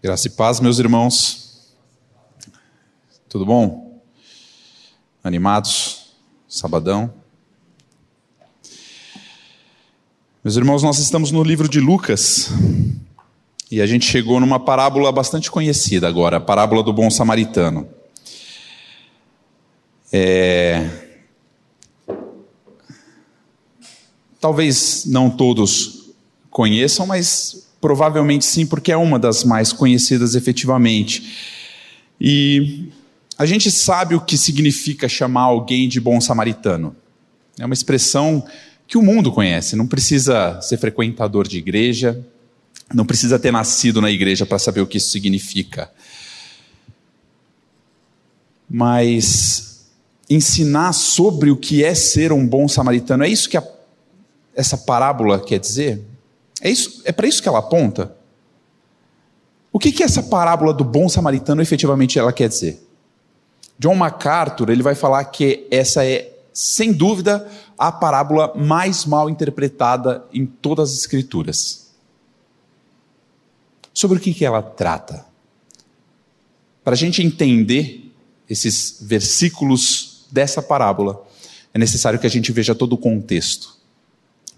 Graça e paz, meus irmãos. Tudo bom? Animados? Sabadão? Meus irmãos, nós estamos no livro de Lucas e a gente chegou numa parábola bastante conhecida agora, a parábola do bom samaritano. É... Talvez não todos conheçam, mas Provavelmente sim, porque é uma das mais conhecidas efetivamente. E a gente sabe o que significa chamar alguém de bom samaritano. É uma expressão que o mundo conhece, não precisa ser frequentador de igreja, não precisa ter nascido na igreja para saber o que isso significa. Mas ensinar sobre o que é ser um bom samaritano, é isso que a, essa parábola quer dizer? É, é para isso que ela aponta? O que, que essa parábola do bom samaritano efetivamente ela quer dizer? John MacArthur ele vai falar que essa é, sem dúvida, a parábola mais mal interpretada em todas as escrituras. Sobre o que, que ela trata? Para a gente entender esses versículos dessa parábola, é necessário que a gente veja todo o contexto.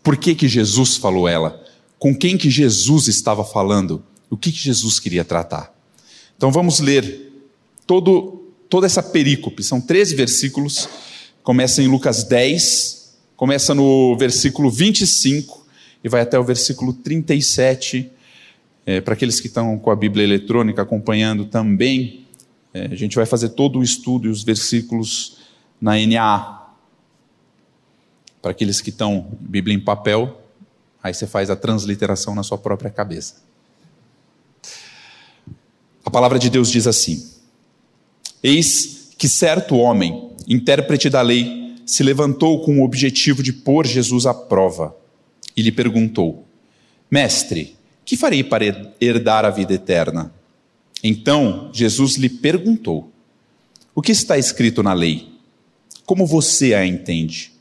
Por que, que Jesus falou ela? Com quem que Jesus estava falando, o que, que Jesus queria tratar. Então vamos ler todo, toda essa perícope, são 13 versículos, começa em Lucas 10, começa no versículo 25 e vai até o versículo 37. É, Para aqueles que estão com a Bíblia eletrônica acompanhando também, é, a gente vai fazer todo o estudo e os versículos na NAA. Para aqueles que estão Bíblia em papel, Aí você faz a transliteração na sua própria cabeça. A palavra de Deus diz assim: Eis que certo homem, intérprete da lei, se levantou com o objetivo de pôr Jesus à prova e lhe perguntou: Mestre, que farei para herdar a vida eterna? Então Jesus lhe perguntou: O que está escrito na lei? Como você a entende?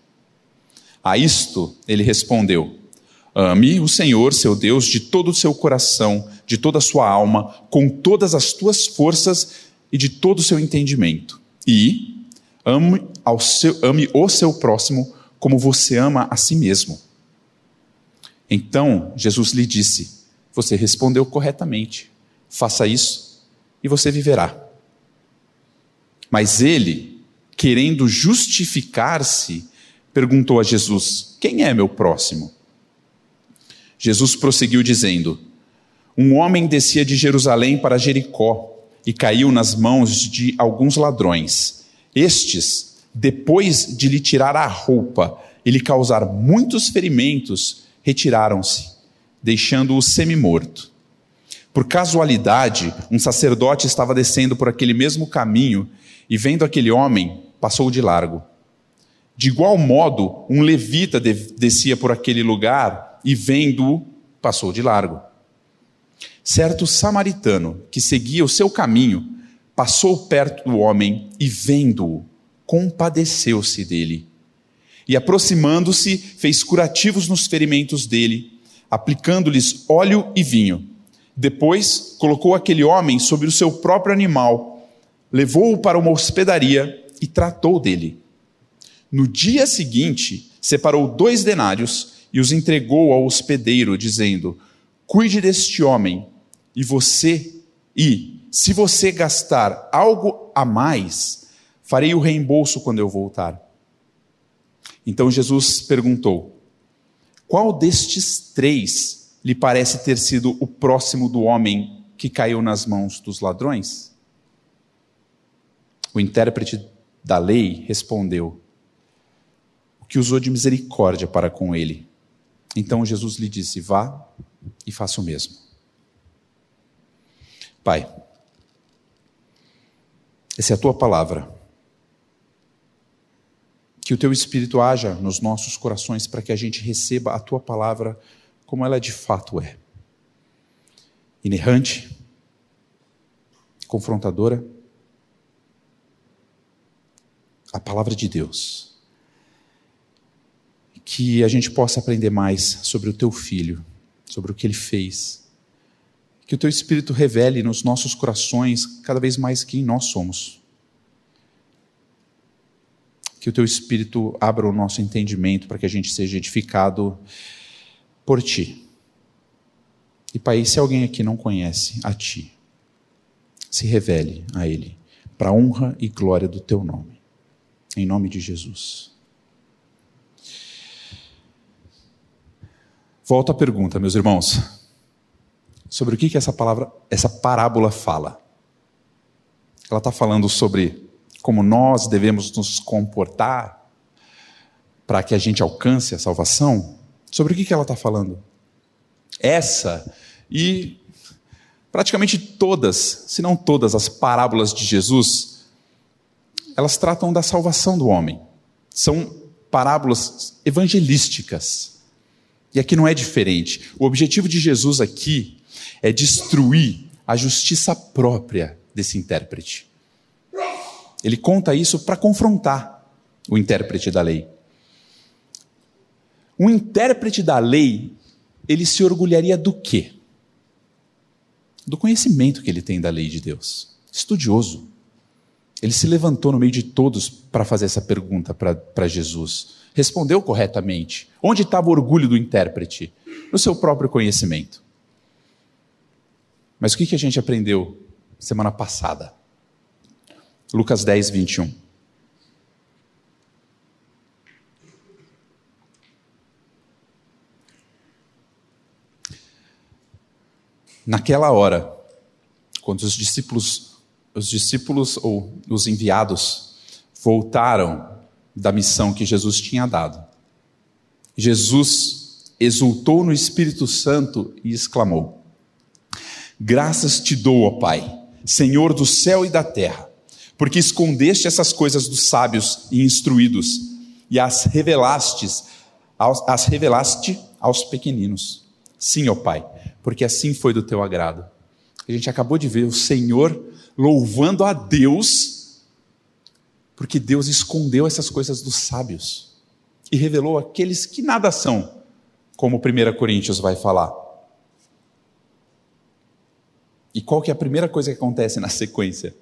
A isto ele respondeu: Ame o Senhor, seu Deus, de todo o seu coração, de toda a sua alma, com todas as tuas forças e de todo o seu entendimento. E ame, ao seu, ame o seu próximo como você ama a si mesmo. Então Jesus lhe disse: Você respondeu corretamente. Faça isso e você viverá. Mas ele, querendo justificar-se, perguntou a Jesus: Quem é meu próximo? Jesus prosseguiu dizendo: Um homem descia de Jerusalém para Jericó e caiu nas mãos de alguns ladrões. Estes, depois de lhe tirar a roupa e lhe causar muitos ferimentos, retiraram-se, deixando-o semi-morto. Por casualidade, um sacerdote estava descendo por aquele mesmo caminho e, vendo aquele homem, passou de largo. De igual modo, um levita descia por aquele lugar e vendo-o, passou de largo. Certo samaritano que seguia o seu caminho passou perto do homem e, vendo-o, compadeceu-se dele. E, aproximando-se, fez curativos nos ferimentos dele, aplicando-lhes óleo e vinho. Depois, colocou aquele homem sobre o seu próprio animal, levou-o para uma hospedaria e tratou dele. No dia seguinte, separou dois denários e os entregou ao hospedeiro, dizendo: Cuide deste homem, e você, e se você gastar algo a mais, farei o reembolso quando eu voltar. Então Jesus perguntou: Qual destes três lhe parece ter sido o próximo do homem que caiu nas mãos dos ladrões? O intérprete da lei respondeu: O que usou de misericórdia para com ele. Então Jesus lhe disse: Vá e faça o mesmo. Pai, essa é a tua palavra. Que o teu Espírito haja nos nossos corações para que a gente receba a tua palavra como ela de fato é. Inerrante, confrontadora, a palavra de Deus que a gente possa aprender mais sobre o teu filho, sobre o que ele fez. Que o teu Espírito revele nos nossos corações cada vez mais quem nós somos. Que o teu Espírito abra o nosso entendimento para que a gente seja edificado por ti. E, Pai, se alguém aqui não conhece a ti, se revele a ele, para a honra e glória do teu nome. Em nome de Jesus. Volto à pergunta, meus irmãos. Sobre o que, que essa palavra, essa parábola fala? Ela está falando sobre como nós devemos nos comportar para que a gente alcance a salvação? Sobre o que, que ela está falando? Essa e praticamente todas, se não todas, as parábolas de Jesus, elas tratam da salvação do homem. São parábolas evangelísticas. E aqui não é diferente. O objetivo de Jesus aqui é destruir a justiça própria desse intérprete. Ele conta isso para confrontar o intérprete da lei. Um intérprete da lei, ele se orgulharia do quê? Do conhecimento que ele tem da lei de Deus. Estudioso. Ele se levantou no meio de todos para fazer essa pergunta para Jesus. Respondeu corretamente. Onde estava o orgulho do intérprete? No seu próprio conhecimento. Mas o que, que a gente aprendeu semana passada? Lucas 10, 21. Naquela hora, quando os discípulos, os discípulos ou os enviados voltaram da missão que Jesus tinha dado, Jesus exultou no Espírito Santo e exclamou: Graças te dou, ó Pai, Senhor do céu e da terra, porque escondeste essas coisas dos sábios e instruídos e as revelastes, as revelaste aos pequeninos. Sim, ó Pai, porque assim foi do teu agrado. A gente acabou de ver o Senhor louvando a Deus, porque Deus escondeu essas coisas dos sábios e revelou aqueles que nada são, como 1 Coríntios vai falar. E qual que é a primeira coisa que acontece na sequência?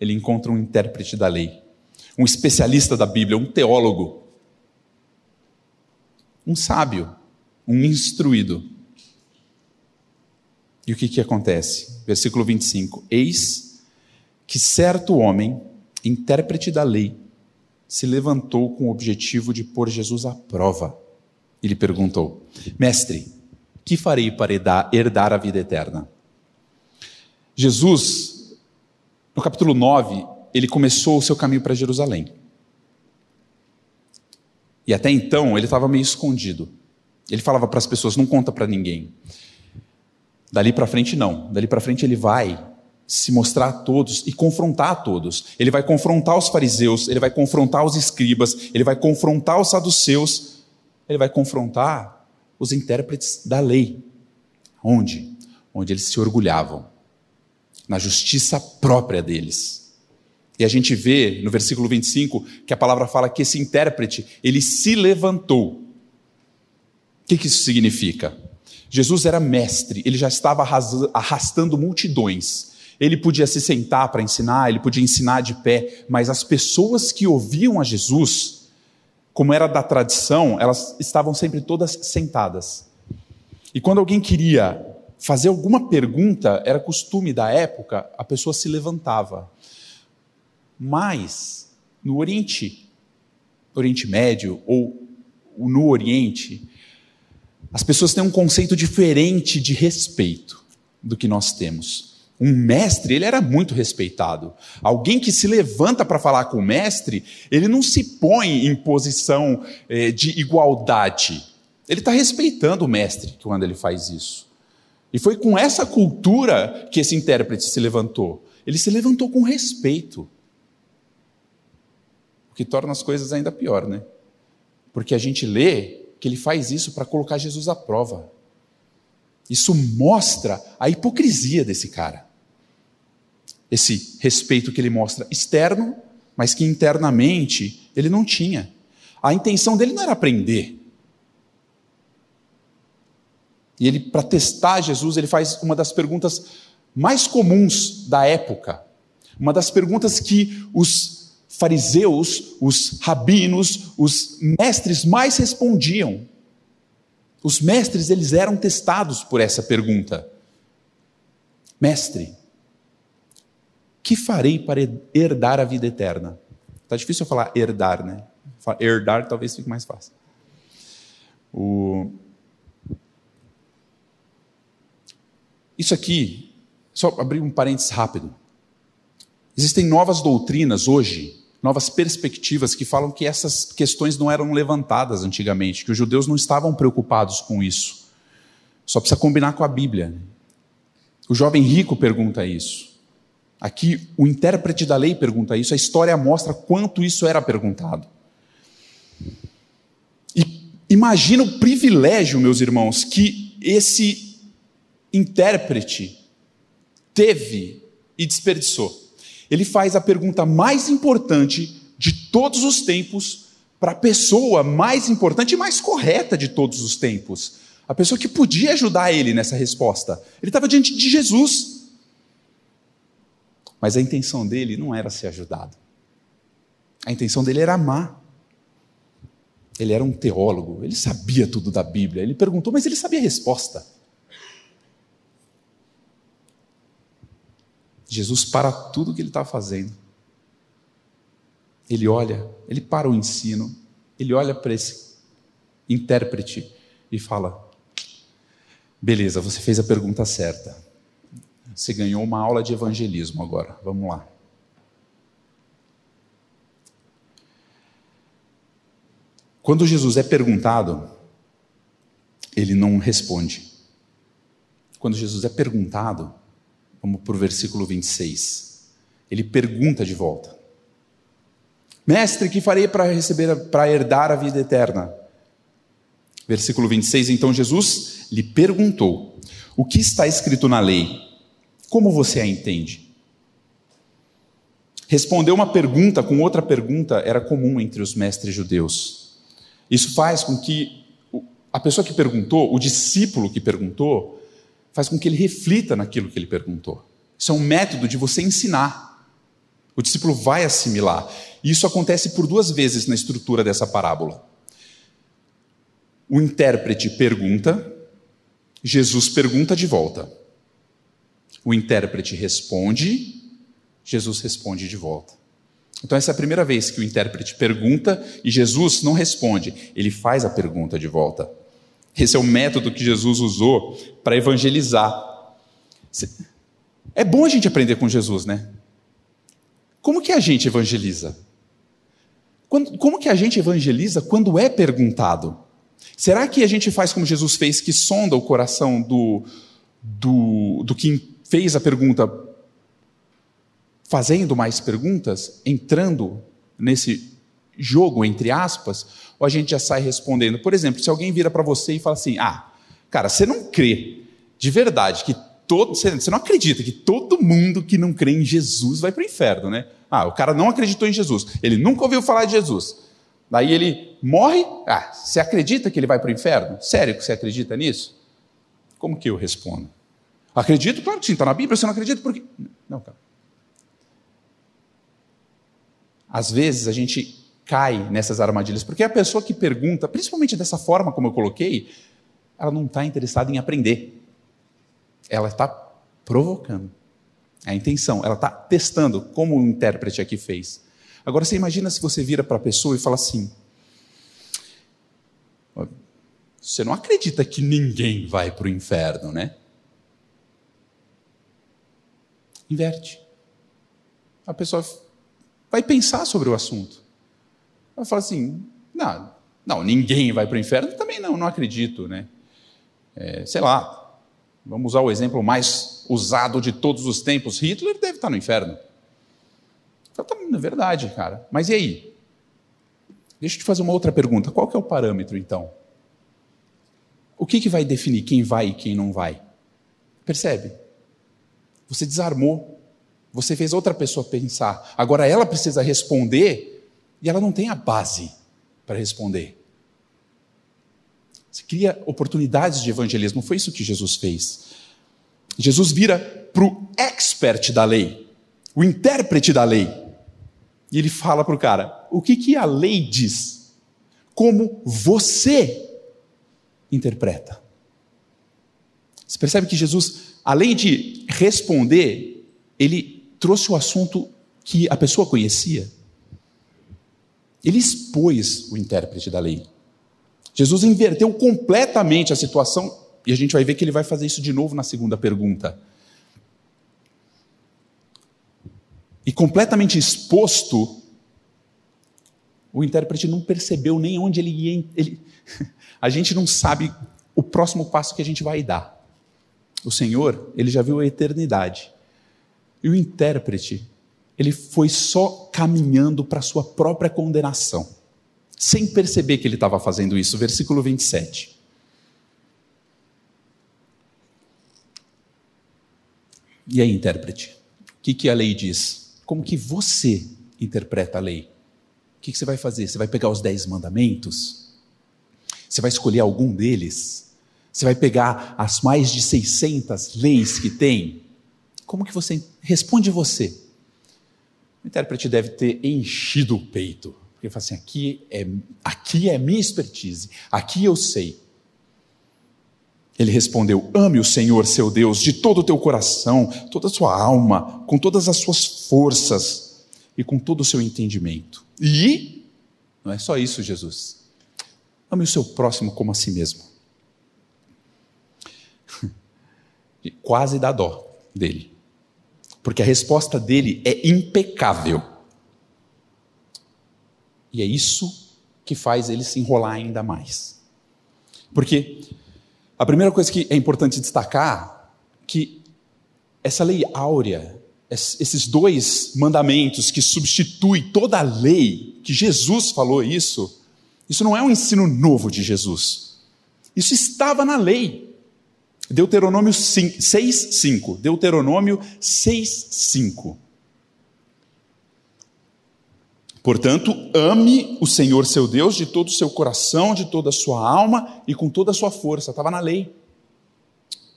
Ele encontra um intérprete da lei, um especialista da Bíblia, um teólogo, um sábio, um instruído. E o que, que acontece? Versículo 25: Eis que certo homem, intérprete da lei, se levantou com o objetivo de pôr Jesus à prova. Ele perguntou: Mestre, que farei para herdar a vida eterna? Jesus, no capítulo 9, ele começou o seu caminho para Jerusalém. E até então ele estava meio escondido. Ele falava para as pessoas: não conta para ninguém. Dali para frente, não. Dali para frente, ele vai se mostrar a todos e confrontar a todos. Ele vai confrontar os fariseus, ele vai confrontar os escribas, ele vai confrontar os saduceus, ele vai confrontar os intérpretes da lei. Onde? Onde eles se orgulhavam, na justiça própria deles. E a gente vê no versículo 25 que a palavra fala que esse intérprete, ele se levantou. O que, que isso significa? Jesus era mestre, ele já estava arrastando multidões. Ele podia se sentar para ensinar, ele podia ensinar de pé, mas as pessoas que ouviam a Jesus, como era da tradição, elas estavam sempre todas sentadas. E quando alguém queria fazer alguma pergunta, era costume da época, a pessoa se levantava. Mas no Oriente, Oriente Médio ou no Oriente, as pessoas têm um conceito diferente de respeito do que nós temos. Um mestre, ele era muito respeitado. Alguém que se levanta para falar com o mestre, ele não se põe em posição eh, de igualdade. Ele está respeitando o mestre quando ele faz isso. E foi com essa cultura que esse intérprete se levantou. Ele se levantou com respeito. O que torna as coisas ainda pior, né? Porque a gente lê que ele faz isso para colocar Jesus à prova. Isso mostra a hipocrisia desse cara. Esse respeito que ele mostra externo, mas que internamente ele não tinha. A intenção dele não era aprender. E ele, para testar Jesus, ele faz uma das perguntas mais comuns da época. Uma das perguntas que os fariseus, os rabinos, os mestres mais respondiam. Os mestres, eles eram testados por essa pergunta. Mestre, que farei para herdar a vida eterna? Está difícil eu falar herdar, né? Herdar talvez fique mais fácil. O... Isso aqui, só abrir um parênteses rápido. Existem novas doutrinas hoje, novas perspectivas que falam que essas questões não eram levantadas antigamente, que os judeus não estavam preocupados com isso. Só precisa combinar com a Bíblia. O jovem rico pergunta isso. Aqui, o intérprete da lei pergunta isso, a história mostra quanto isso era perguntado. E imagina o privilégio, meus irmãos, que esse intérprete teve e desperdiçou. Ele faz a pergunta mais importante de todos os tempos para a pessoa mais importante e mais correta de todos os tempos. A pessoa que podia ajudar ele nessa resposta. Ele estava diante de Jesus. Mas a intenção dele não era ser ajudado. A intenção dele era amar. Ele era um teólogo, ele sabia tudo da Bíblia. Ele perguntou, mas ele sabia a resposta. Jesus para tudo que ele está fazendo. Ele olha, ele para o ensino, ele olha para esse intérprete e fala: Beleza, você fez a pergunta certa. Você ganhou uma aula de evangelismo agora. Vamos lá. Quando Jesus é perguntado, ele não responde. Quando Jesus é perguntado, vamos para o versículo 26. Ele pergunta de volta: Mestre, que farei para receber, para herdar a vida eterna? Versículo 26, então Jesus lhe perguntou: O que está escrito na lei? Como você a entende? Responder uma pergunta com outra pergunta era comum entre os mestres judeus. Isso faz com que a pessoa que perguntou, o discípulo que perguntou, faz com que ele reflita naquilo que ele perguntou. Isso é um método de você ensinar. O discípulo vai assimilar. E isso acontece por duas vezes na estrutura dessa parábola. O intérprete pergunta, Jesus pergunta de volta. O intérprete responde, Jesus responde de volta. Então, essa é a primeira vez que o intérprete pergunta e Jesus não responde, ele faz a pergunta de volta. Esse é o método que Jesus usou para evangelizar. É bom a gente aprender com Jesus, né? Como que a gente evangeliza? como que a gente evangeliza quando é perguntado? Será que a gente faz como Jesus fez, que sonda o coração do, do, do que fez a pergunta, fazendo mais perguntas, entrando nesse jogo, entre aspas, ou a gente já sai respondendo? Por exemplo, se alguém vira para você e fala assim: ah, cara, você não crê de verdade que todo. Você não acredita que todo mundo que não crê em Jesus vai para o inferno, né? Ah, o cara não acreditou em Jesus, ele nunca ouviu falar de Jesus. Daí ele morre, ah, você acredita que ele vai para o inferno? Sério que você acredita nisso? Como que eu respondo? Acredito, claro que sim, está na Bíblia, você não acredita porque. Não, cara. Às vezes a gente cai nessas armadilhas, porque a pessoa que pergunta, principalmente dessa forma como eu coloquei, ela não está interessada em aprender. Ela está provocando. É a intenção, ela está testando, como o intérprete aqui fez. Agora você imagina se você vira para a pessoa e fala assim: Você não acredita que ninguém vai para o inferno, né? Inverte. A pessoa vai pensar sobre o assunto. Ela fala assim: Não, não ninguém vai para o inferno. Também não, não acredito, né? É, sei lá, vamos usar o exemplo mais usado de todos os tempos: Hitler deve estar no inferno. Então, tá, é verdade, cara. Mas e aí? Deixa eu te fazer uma outra pergunta. Qual que é o parâmetro, então? O que, que vai definir quem vai e quem não vai? Percebe? Você desarmou. Você fez outra pessoa pensar. Agora ela precisa responder e ela não tem a base para responder. Você cria oportunidades de evangelismo. Foi isso que Jesus fez. Jesus vira para o expert da lei, o intérprete da lei. E ele fala para o cara: o que, que a lei diz? Como você interpreta. Você percebe que Jesus, além de responder, ele trouxe o assunto que a pessoa conhecia. Ele expôs o intérprete da lei. Jesus inverteu completamente a situação, e a gente vai ver que ele vai fazer isso de novo na segunda pergunta. E completamente exposto, o intérprete não percebeu nem onde ele ia. Ele, a gente não sabe o próximo passo que a gente vai dar. O Senhor, ele já viu a eternidade. E o intérprete, ele foi só caminhando para a sua própria condenação, sem perceber que ele estava fazendo isso. Versículo 27. E aí, intérprete, o que, que a lei diz? Como que você interpreta a lei? O que, que você vai fazer? Você vai pegar os dez mandamentos? Você vai escolher algum deles? Você vai pegar as mais de 600 leis que tem? Como que você responde você? O intérprete deve ter enchido o peito, porque ele fala assim: aqui é, aqui é minha expertise, aqui eu sei. Ele respondeu: Ame o Senhor seu Deus de todo o teu coração, toda a sua alma, com todas as suas forças e com todo o seu entendimento. E, não é só isso, Jesus. Ame o seu próximo como a si mesmo. Quase dá dó dele. Porque a resposta dele é impecável. E é isso que faz ele se enrolar ainda mais. Porque a primeira coisa que é importante destacar que essa lei áurea, esses dois mandamentos que substituem toda a lei, que Jesus falou isso, isso não é um ensino novo de Jesus. Isso estava na lei. Deuteronômio 6, 5. Deuteronômio 6, 5. Portanto, ame o Senhor seu Deus de todo o seu coração, de toda a sua alma e com toda a sua força. Estava na lei.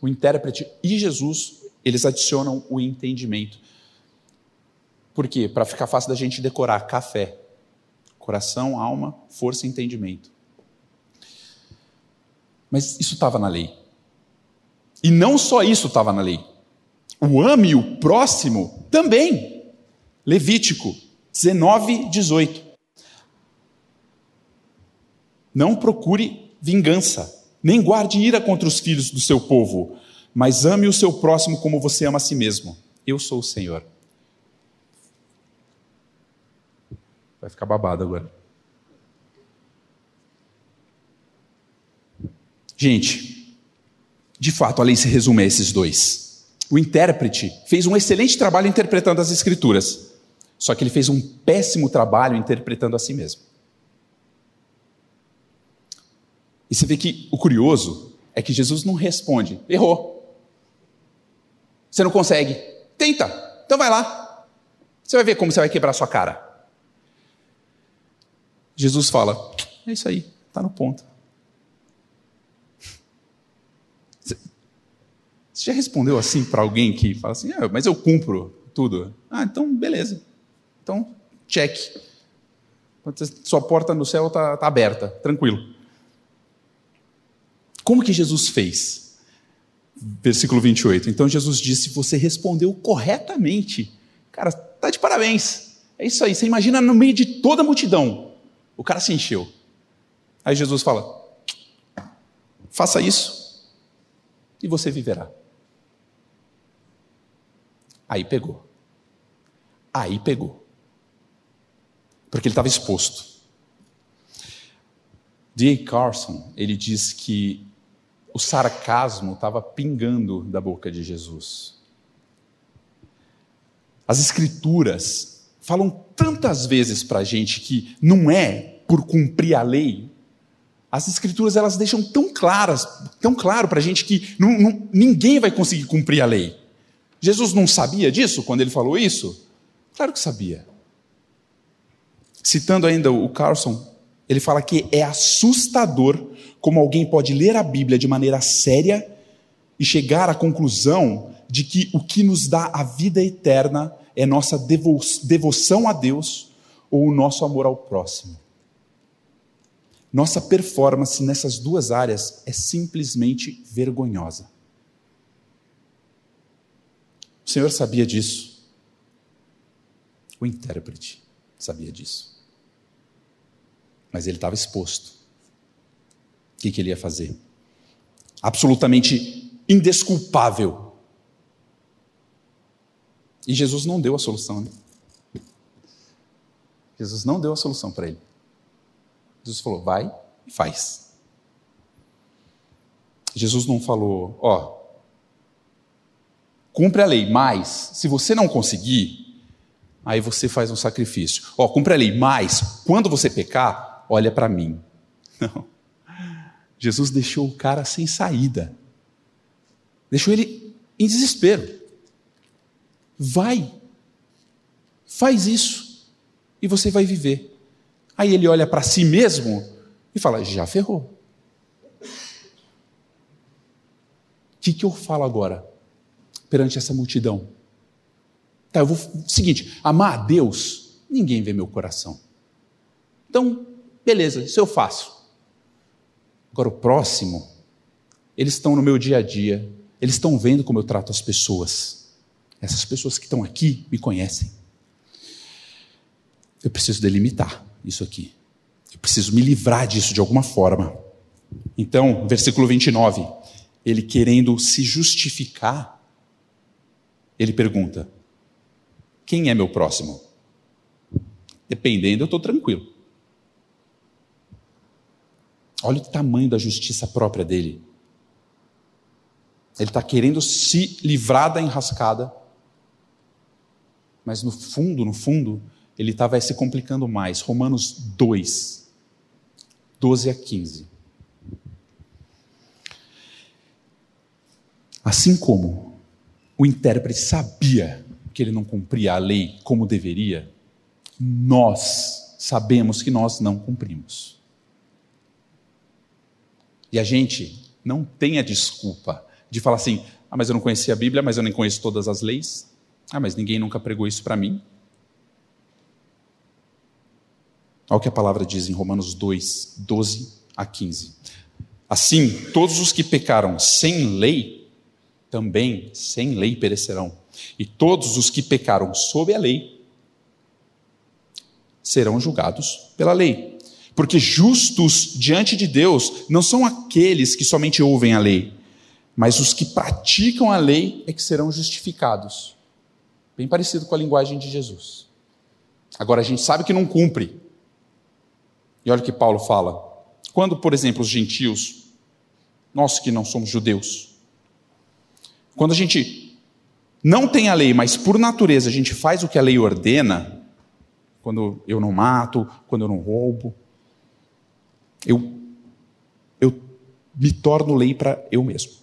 O intérprete e Jesus, eles adicionam o entendimento. Por quê? Para ficar fácil da gente decorar café. Coração, alma, força e entendimento. Mas isso estava na lei. E não só isso estava na lei. O ame o próximo também. Levítico 19, 18. Não procure vingança, nem guarde ira contra os filhos do seu povo, mas ame o seu próximo como você ama a si mesmo. Eu sou o Senhor. Vai ficar babado agora. Gente, de fato, a lei se resume a esses dois. O intérprete fez um excelente trabalho interpretando as Escrituras, só que ele fez um péssimo trabalho interpretando a si mesmo. E você vê que o curioso é que Jesus não responde, errou. Você não consegue, tenta, então vai lá. Você vai ver como você vai quebrar sua cara. Jesus fala: é isso aí, está no ponto. Você já respondeu assim para alguém que fala assim, ah, mas eu cumpro tudo? Ah, então beleza. Então, check. Sua porta no céu está tá aberta, tranquilo. Como que Jesus fez? Versículo 28. Então Jesus disse: Você respondeu corretamente. Cara, tá de parabéns. É isso aí. Você imagina no meio de toda a multidão. O cara se encheu. Aí Jesus fala: Faça isso e você viverá. Aí pegou. Aí pegou. Porque ele estava exposto. D.A. Carson, ele diz que o sarcasmo estava pingando da boca de Jesus. As escrituras falam tantas vezes para a gente que não é por cumprir a lei. As escrituras elas deixam tão claras, tão claro para a gente que não, não, ninguém vai conseguir cumprir a lei. Jesus não sabia disso quando ele falou isso? Claro que sabia. Citando ainda o Carlson, Ele fala que é assustador como alguém pode ler a Bíblia de maneira séria e chegar à conclusão de que o que nos dá a vida eterna é nossa devo devoção a Deus ou o nosso amor ao próximo. Nossa performance nessas duas áreas é simplesmente vergonhosa. O Senhor sabia disso. O intérprete sabia disso. Mas ele estava exposto. O que, que ele ia fazer? Absolutamente indesculpável. E Jesus não deu a solução. Né? Jesus não deu a solução para ele. Jesus falou: vai e faz. Jesus não falou, ó, cumpre a lei, mas se você não conseguir, aí você faz um sacrifício. Ó, cumpre a lei, mas quando você pecar, olha para mim. Não. Jesus deixou o cara sem saída. Deixou ele em desespero. Vai, faz isso e você vai viver. Aí ele olha para si mesmo e fala: já ferrou. O que, que eu falo agora perante essa multidão? Tá, eu vou. Seguinte, amar a Deus, ninguém vê meu coração. Então, beleza, isso eu faço. Agora, o próximo, eles estão no meu dia a dia, eles estão vendo como eu trato as pessoas. Essas pessoas que estão aqui me conhecem. Eu preciso delimitar isso aqui. Eu preciso me livrar disso de alguma forma. Então, versículo 29, ele querendo se justificar, ele pergunta: Quem é meu próximo? Dependendo, eu estou tranquilo. Olha o tamanho da justiça própria dele. Ele está querendo se livrar da enrascada, mas no fundo, no fundo, ele estava se complicando mais. Romanos 2, 12 a 15. Assim como o intérprete sabia que ele não cumpria a lei como deveria, nós sabemos que nós não cumprimos. E a gente não tem a desculpa de falar assim: ah, mas eu não conhecia a Bíblia, mas eu nem conheço todas as leis. Ah, mas ninguém nunca pregou isso para mim. Olha o que a palavra diz em Romanos 2, 12 a 15. Assim, todos os que pecaram sem lei, também sem lei perecerão. E todos os que pecaram sob a lei, serão julgados pela lei. Porque justos diante de Deus não são aqueles que somente ouvem a lei, mas os que praticam a lei é que serão justificados. Bem parecido com a linguagem de Jesus. Agora a gente sabe que não cumpre, e olha o que Paulo fala. Quando, por exemplo, os gentios, nós que não somos judeus, quando a gente não tem a lei, mas por natureza a gente faz o que a lei ordena, quando eu não mato, quando eu não roubo, eu, eu me torno lei para eu mesmo.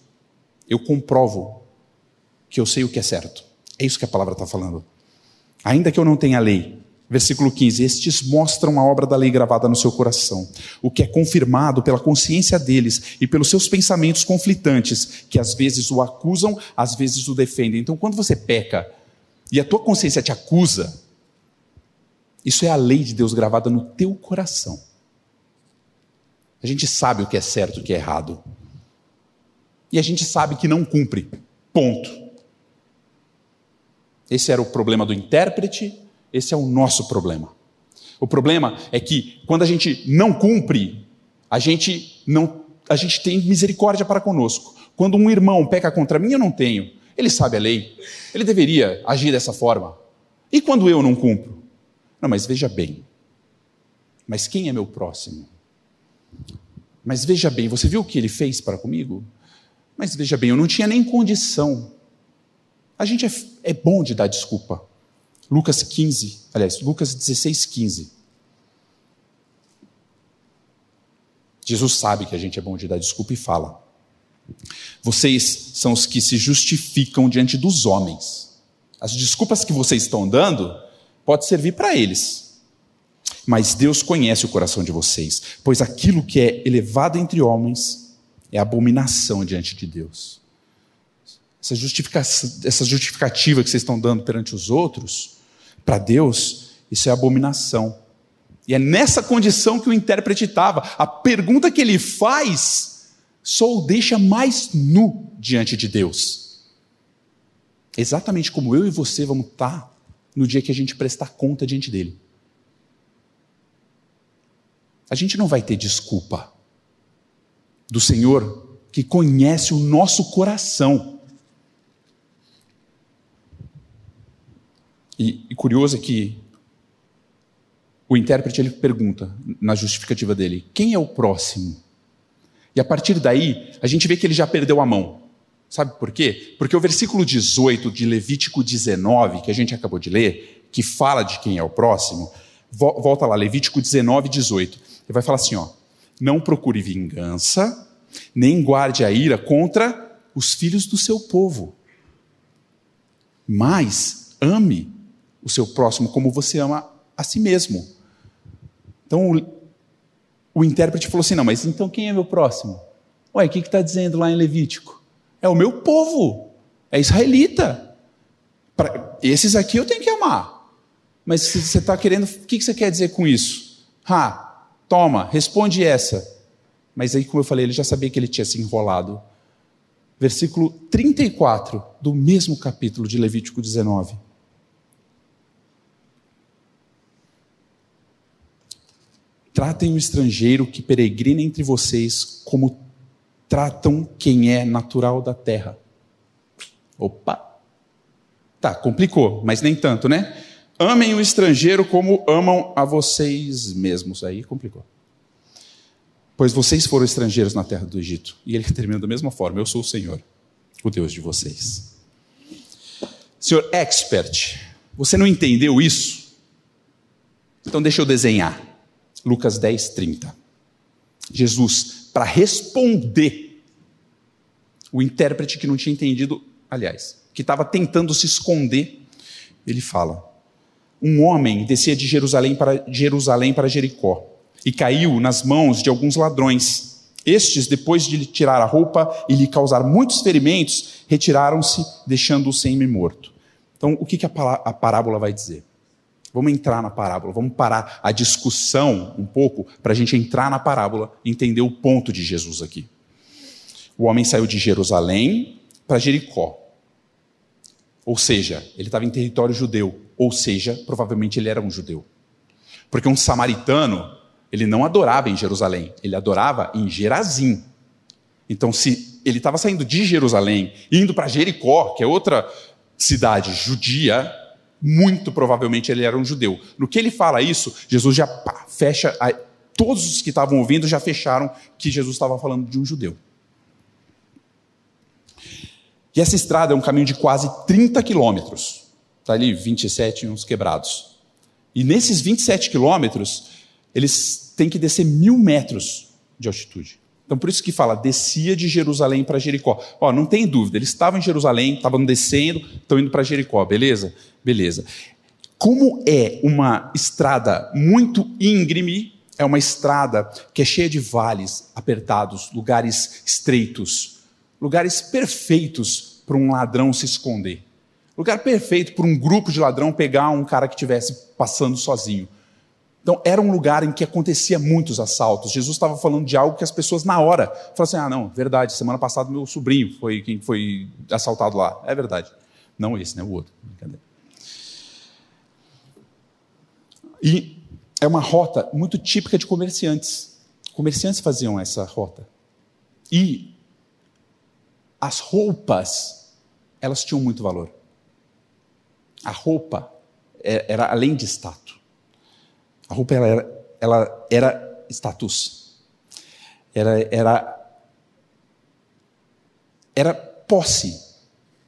Eu comprovo que eu sei o que é certo. É isso que a palavra está falando. Ainda que eu não tenha lei, Versículo 15: Estes mostram a obra da lei gravada no seu coração, o que é confirmado pela consciência deles e pelos seus pensamentos conflitantes, que às vezes o acusam, às vezes o defendem. Então, quando você peca e a tua consciência te acusa, isso é a lei de Deus gravada no teu coração. A gente sabe o que é certo e o que é errado. E a gente sabe que não cumpre. Ponto. Esse era o problema do intérprete esse é o nosso problema. O problema é que quando a gente não cumpre, a gente não a gente tem misericórdia para conosco. Quando um irmão peca contra mim, eu não tenho. Ele sabe a lei. Ele deveria agir dessa forma. E quando eu não cumpro? Não, mas veja bem. Mas quem é meu próximo? Mas veja bem, você viu o que ele fez para comigo? Mas veja bem, eu não tinha nem condição. A gente é, é bom de dar desculpa. Lucas 15, aliás, Lucas 16, 15. Jesus sabe que a gente é bom de dar desculpa e fala: Vocês são os que se justificam diante dos homens. As desculpas que vocês estão dando pode servir para eles. Mas Deus conhece o coração de vocês, pois aquilo que é elevado entre homens é abominação diante de Deus. Essa, essa justificativa que vocês estão dando perante os outros, para Deus, isso é abominação. E é nessa condição que o intérprete estava. A pergunta que ele faz só o deixa mais nu diante de Deus. Exatamente como eu e você vamos estar no dia que a gente prestar conta diante dele. A gente não vai ter desculpa do Senhor que conhece o nosso coração. E, e curioso é que o intérprete ele pergunta na justificativa dele: quem é o próximo? E a partir daí, a gente vê que ele já perdeu a mão. Sabe por quê? Porque o versículo 18 de Levítico 19, que a gente acabou de ler, que fala de quem é o próximo, volta lá, Levítico 19, 18. Ele vai falar assim: ó, não procure vingança, nem guarde a ira contra os filhos do seu povo, mas ame o seu próximo como você ama a si mesmo. Então o, o intérprete falou assim: não, mas então quem é meu próximo? Ué, o que está dizendo lá em Levítico? É o meu povo, é israelita. Pra, esses aqui eu tenho que amar. Mas você está querendo, o que, que você quer dizer com isso? Ah, toma, responde essa. Mas aí, como eu falei, ele já sabia que ele tinha se enrolado. Versículo 34 do mesmo capítulo de Levítico 19. Tratem o estrangeiro que peregrina entre vocês como tratam quem é natural da terra. Opa! Tá, complicou, mas nem tanto, né? Amem o estrangeiro como amam a vocês mesmos. Aí complicou. Pois vocês foram estrangeiros na terra do Egito. E ele termina da mesma forma: Eu sou o Senhor, o Deus de vocês. Senhor expert, você não entendeu isso? Então deixa eu desenhar. Lucas 10, 30. Jesus, para responder, o intérprete que não tinha entendido, aliás, que estava tentando se esconder, ele fala: Um homem descia de Jerusalém para Jerusalém para Jericó e caiu nas mãos de alguns ladrões. Estes, depois de lhe tirar a roupa e lhe causar muitos ferimentos, retiraram-se, deixando-o semi-morto. Então, o que, que a parábola vai dizer? Vamos entrar na parábola, vamos parar a discussão um pouco para a gente entrar na parábola e entender o ponto de Jesus aqui. O homem saiu de Jerusalém para Jericó. Ou seja, ele estava em território judeu. Ou seja, provavelmente ele era um judeu. Porque um samaritano, ele não adorava em Jerusalém, ele adorava em Gerazim. Então, se ele estava saindo de Jerusalém, indo para Jericó, que é outra cidade judia, muito provavelmente ele era um judeu. No que ele fala isso, Jesus já pá, fecha, todos os que estavam ouvindo já fecharam que Jesus estava falando de um judeu. E essa estrada é um caminho de quase 30 quilômetros. Está ali 27 uns quebrados. E nesses 27 quilômetros, eles têm que descer mil metros de altitude. Então, por isso que fala, descia de Jerusalém para Jericó. Ó, não tem dúvida, eles estavam em Jerusalém, estavam descendo, estão indo para Jericó, beleza? Beleza. Como é uma estrada muito íngreme, é uma estrada que é cheia de vales apertados, lugares estreitos, lugares perfeitos para um ladrão se esconder. Lugar perfeito para um grupo de ladrão pegar um cara que estivesse passando sozinho. Então, era um lugar em que acontecia muitos assaltos. Jesus estava falando de algo que as pessoas, na hora, falaram assim: ah, não, verdade, semana passada meu sobrinho foi quem foi assaltado lá. É verdade. Não esse, né? O outro. E é uma rota muito típica de comerciantes. Comerciantes faziam essa rota. E as roupas, elas tinham muito valor. A roupa é, era além de status. A roupa ela era, ela era status. Era, era, era posse.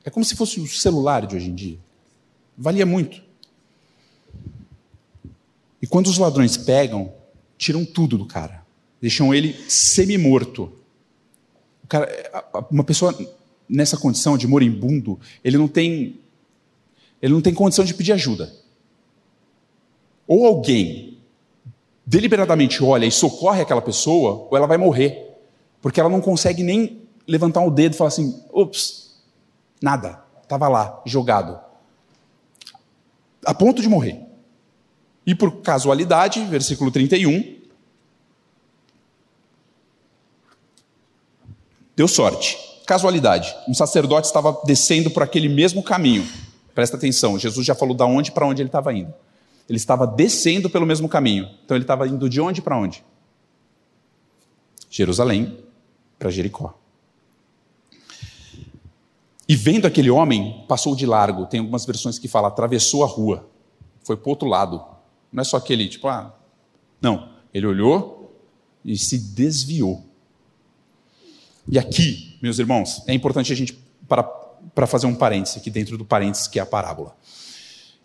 É como se fosse o celular de hoje em dia. Valia muito. E quando os ladrões pegam, tiram tudo do cara. Deixam ele semi-morto. uma pessoa nessa condição de moribundo, ele não tem ele não tem condição de pedir ajuda. Ou alguém deliberadamente olha e socorre aquela pessoa, ou ela vai morrer, porque ela não consegue nem levantar o dedo e falar assim: ups, nada, estava lá, jogado, a ponto de morrer. E por casualidade, versículo 31, deu sorte. Casualidade. Um sacerdote estava descendo por aquele mesmo caminho. Presta atenção, Jesus já falou da onde para onde ele estava indo. Ele estava descendo pelo mesmo caminho. Então ele estava indo de onde para onde? Jerusalém para Jericó. E vendo aquele homem, passou de largo. Tem algumas versões que falam, atravessou a rua. Foi para o outro lado. Não é só aquele, tipo, ah. Não. Ele olhou e se desviou. E aqui, meus irmãos, é importante a gente, para, para fazer um parêntese aqui dentro do parêntese que é a parábola.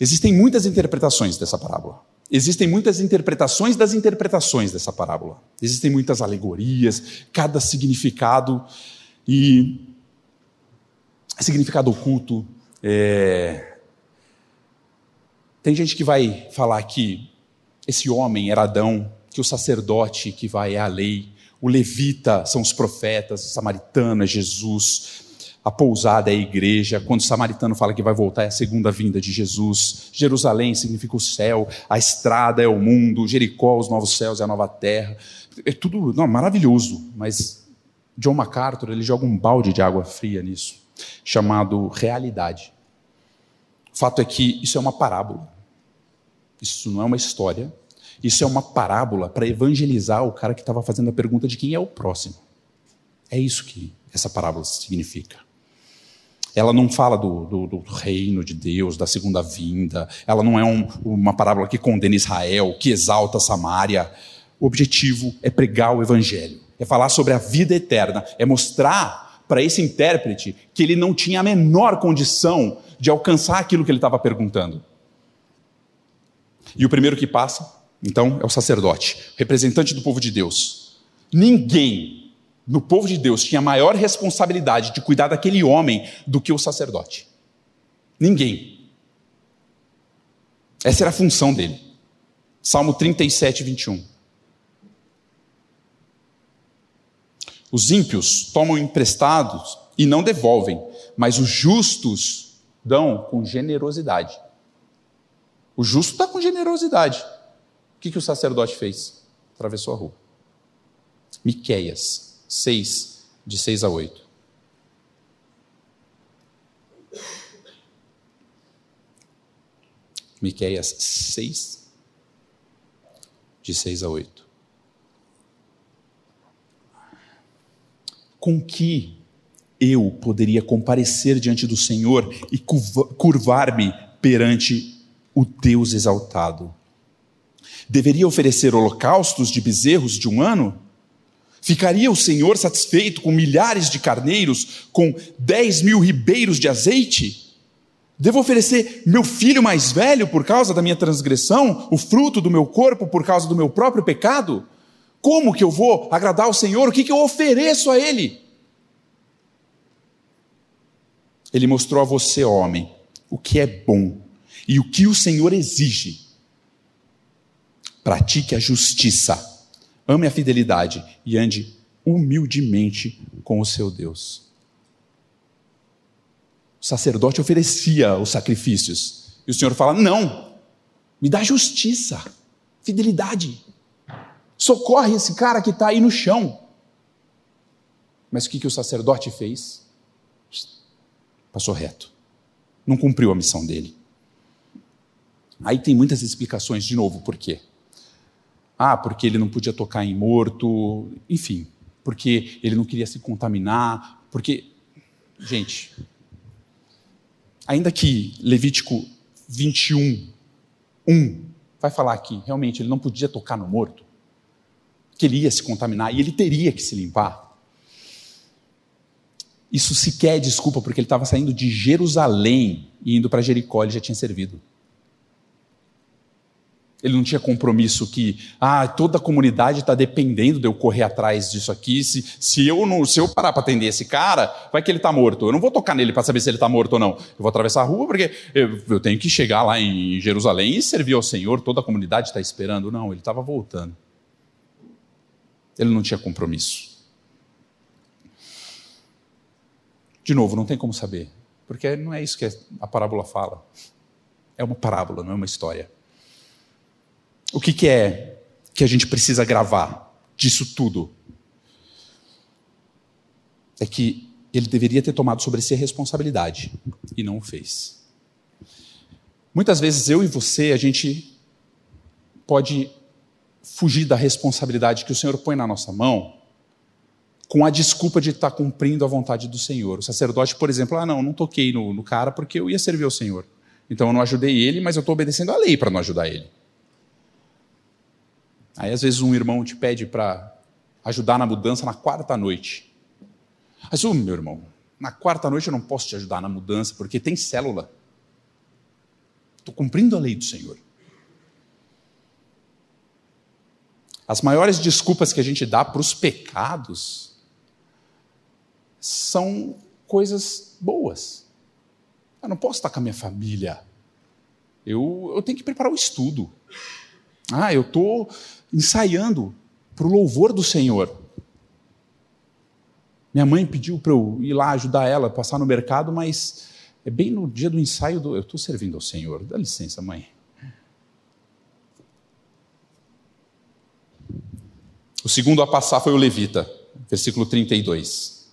Existem muitas interpretações dessa parábola. Existem muitas interpretações das interpretações dessa parábola. Existem muitas alegorias, cada significado e significado oculto. É... Tem gente que vai falar que esse homem era Adão, que o sacerdote que vai é a lei, o levita são os profetas, o samaritano é Jesus, a pousada é a igreja. Quando o samaritano fala que vai voltar, é a segunda vinda de Jesus. Jerusalém significa o céu, a estrada é o mundo, Jericó, os novos céus é a nova terra. É tudo não, maravilhoso, mas John MacArthur ele joga um balde de água fria nisso, chamado realidade. O fato é que isso é uma parábola. Isso não é uma história, isso é uma parábola para evangelizar o cara que estava fazendo a pergunta de quem é o próximo. É isso que essa parábola significa. Ela não fala do, do, do reino de Deus, da segunda vinda. Ela não é um, uma parábola que condena Israel, que exalta Samaria. O objetivo é pregar o evangelho, é falar sobre a vida eterna, é mostrar para esse intérprete que ele não tinha a menor condição de alcançar aquilo que ele estava perguntando. E o primeiro que passa então, é o sacerdote, representante do povo de Deus. Ninguém no povo de Deus tinha maior responsabilidade de cuidar daquele homem do que o sacerdote. Ninguém. Essa era a função dele. Salmo 37, 21. Os ímpios tomam emprestados e não devolvem, mas os justos dão com generosidade. O justo está com generosidade. O que, que o sacerdote fez? Atravessou a rua. Miqueias 6, de 6 a 8. Miqueias 6, de 6 a 8. Com que eu poderia comparecer diante do Senhor e curvar-me perante o Deus exaltado? Deveria oferecer holocaustos de bezerros de um ano? Ficaria o Senhor satisfeito com milhares de carneiros, com dez mil ribeiros de azeite? Devo oferecer meu filho mais velho por causa da minha transgressão, o fruto do meu corpo por causa do meu próprio pecado? Como que eu vou agradar ao Senhor? O que, que eu ofereço a Ele? Ele mostrou a você, homem, o que é bom e o que o Senhor exige pratique a justiça, ame a fidelidade e ande humildemente com o seu Deus. O sacerdote oferecia os sacrifícios e o Senhor fala: Não, me dá justiça, fidelidade, socorre esse cara que está aí no chão. Mas o que, que o sacerdote fez? Passou reto, não cumpriu a missão dele. Aí tem muitas explicações, de novo, por quê? Ah, porque ele não podia tocar em morto, enfim, porque ele não queria se contaminar, porque. Gente, ainda que Levítico 21, 1 vai falar que realmente ele não podia tocar no morto, que ele ia se contaminar e ele teria que se limpar. Isso sequer é desculpa, porque ele estava saindo de Jerusalém e indo para Jericó, ele já tinha servido. Ele não tinha compromisso que ah, toda a comunidade está dependendo de eu correr atrás disso aqui. Se, se eu não, se eu parar para atender esse cara, vai que ele está morto. Eu não vou tocar nele para saber se ele está morto ou não. Eu vou atravessar a rua porque eu, eu tenho que chegar lá em Jerusalém e servir ao Senhor. Toda a comunidade está esperando. Não, ele estava voltando. Ele não tinha compromisso. De novo, não tem como saber, porque não é isso que a parábola fala. É uma parábola, não é uma história. O que, que é que a gente precisa gravar disso tudo? É que ele deveria ter tomado sobre si a responsabilidade e não o fez. Muitas vezes eu e você, a gente pode fugir da responsabilidade que o Senhor põe na nossa mão com a desculpa de estar cumprindo a vontade do Senhor. O sacerdote, por exemplo, ah, não, não toquei no, no cara porque eu ia servir ao Senhor. Então eu não ajudei ele, mas eu estou obedecendo a lei para não ajudar ele. Aí às vezes um irmão te pede para ajudar na mudança na quarta noite. Mas, oh, meu irmão, na quarta noite eu não posso te ajudar na mudança porque tem célula. Estou cumprindo a lei do Senhor. As maiores desculpas que a gente dá para os pecados são coisas boas. Eu não posso estar com a minha família. Eu, eu tenho que preparar o estudo. Ah, eu estou ensaiando para o louvor do Senhor. Minha mãe pediu para eu ir lá ajudar ela, passar no mercado, mas é bem no dia do ensaio do. Eu estou servindo ao Senhor. Dá licença, mãe. O segundo a passar foi o levita, versículo 32.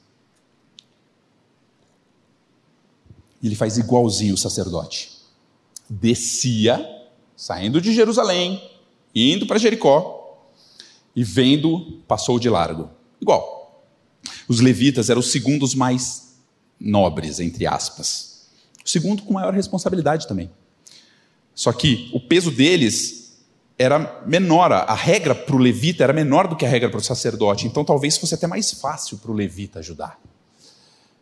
Ele faz igualzinho o sacerdote. Descia, saindo de Jerusalém, indo para Jericó, e vendo, passou de largo. Igual. Os levitas eram os segundos mais nobres, entre aspas. O segundo com maior responsabilidade também. Só que o peso deles era menor, a regra para o levita era menor do que a regra para o sacerdote, então talvez fosse até mais fácil para o levita ajudar.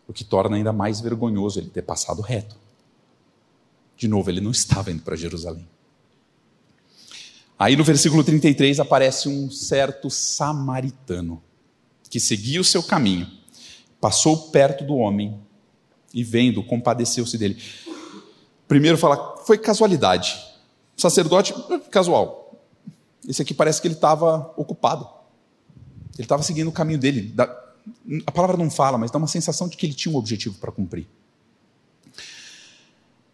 O que torna ainda mais vergonhoso ele ter passado reto. De novo, ele não estava indo para Jerusalém. Aí no versículo 33 aparece um certo samaritano que seguia o seu caminho, passou perto do homem e vendo, compadeceu-se dele. Primeiro fala, foi casualidade. sacerdote, casual. Esse aqui parece que ele estava ocupado. Ele estava seguindo o caminho dele. A palavra não fala, mas dá uma sensação de que ele tinha um objetivo para cumprir.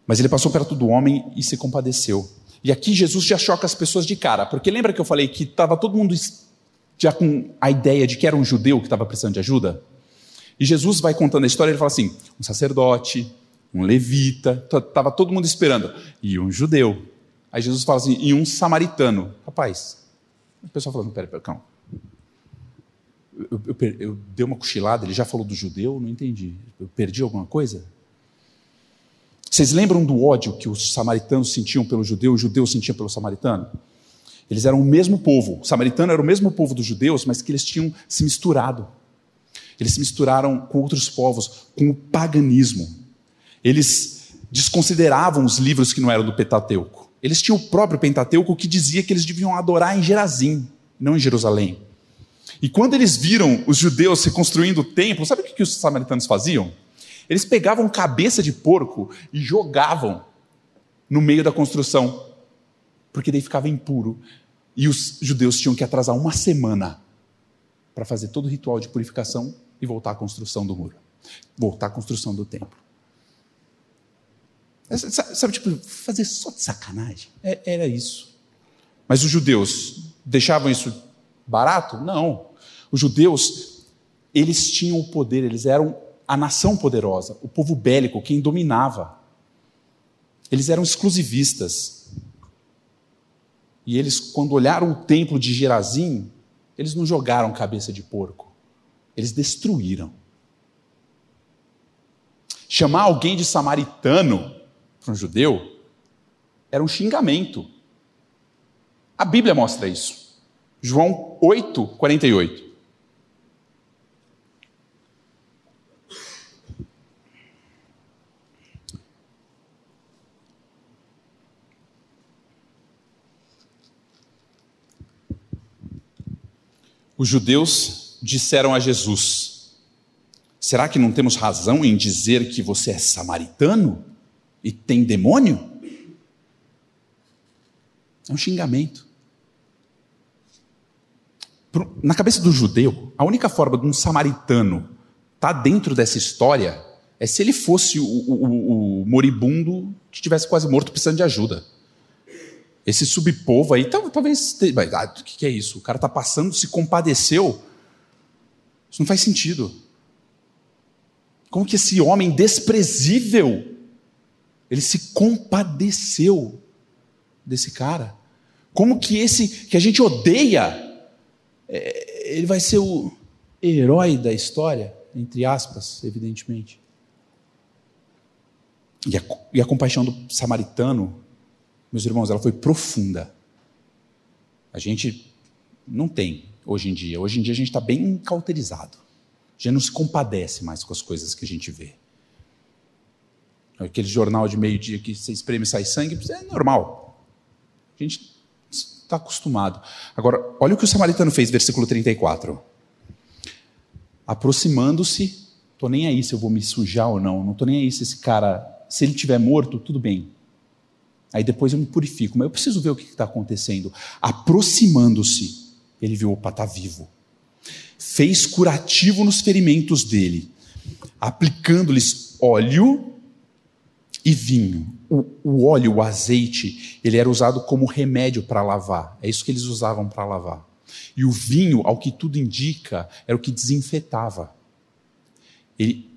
Mas ele passou perto do homem e se compadeceu. E aqui Jesus já choca as pessoas de cara, porque lembra que eu falei que estava todo mundo já com a ideia de que era um judeu que estava precisando de ajuda? E Jesus vai contando a história, ele fala assim: um sacerdote, um levita, estava todo mundo esperando, e um judeu. Aí Jesus fala assim: e um samaritano. Rapaz, o pessoal falando: peraí, peraí, calma. Eu, eu, eu, eu dei uma cochilada, ele já falou do judeu, não entendi. Eu perdi alguma coisa? Vocês lembram do ódio que os samaritanos sentiam pelo judeu, os judeus sentiam pelo samaritano? Eles eram o mesmo povo. O samaritano era o mesmo povo dos judeus, mas que eles tinham se misturado. Eles se misturaram com outros povos, com o paganismo. Eles desconsideravam os livros que não eram do Pentateuco. Eles tinham o próprio Pentateuco que dizia que eles deviam adorar em Gerazim, não em Jerusalém. E quando eles viram os judeus reconstruindo o templo, sabe o que os samaritanos faziam? Eles pegavam cabeça de porco e jogavam no meio da construção, porque daí ficava impuro. E os judeus tinham que atrasar uma semana para fazer todo o ritual de purificação e voltar à construção do muro, voltar à construção do templo. Sabe, tipo, fazer só de sacanagem? É, era isso. Mas os judeus deixavam isso barato? Não. Os judeus, eles tinham o poder, eles eram a nação poderosa, o povo bélico, quem dominava. Eles eram exclusivistas. E eles, quando olharam o templo de Gerazim, eles não jogaram cabeça de porco, eles destruíram. Chamar alguém de samaritano para um judeu era um xingamento. A Bíblia mostra isso. João 8, 48. Os judeus disseram a Jesus: Será que não temos razão em dizer que você é samaritano e tem demônio? É um xingamento. Na cabeça do judeu, a única forma de um samaritano estar tá dentro dessa história é se ele fosse o, o, o moribundo que estivesse quase morto precisando de ajuda. Esse subpovo aí, talvez. Ah, o que é isso? O cara está passando, se compadeceu. Isso não faz sentido. Como que esse homem desprezível, ele se compadeceu desse cara? Como que esse que a gente odeia, é, ele vai ser o herói da história, entre aspas, evidentemente. E a, e a compaixão do samaritano meus irmãos, ela foi profunda. A gente não tem hoje em dia. Hoje em dia a gente está bem cauterizado. Gente não se compadece mais com as coisas que a gente vê. Aquele jornal de meio-dia que você espreme e sai sangue, é normal. A gente está acostumado. Agora, olha o que o samaritano fez, versículo 34. Aproximando-se, estou nem aí se eu vou me sujar ou não, não estou nem aí se esse cara, se ele estiver morto, tudo bem. Aí depois eu me purifico, mas eu preciso ver o que está acontecendo. Aproximando-se, ele viu: opa, está vivo. Fez curativo nos ferimentos dele, aplicando-lhes óleo e vinho. O, o, óleo, o azeite, ele era usado como remédio para lavar. É isso que eles usavam para lavar. E o vinho, ao que tudo indica, era o que desinfetava. Ele...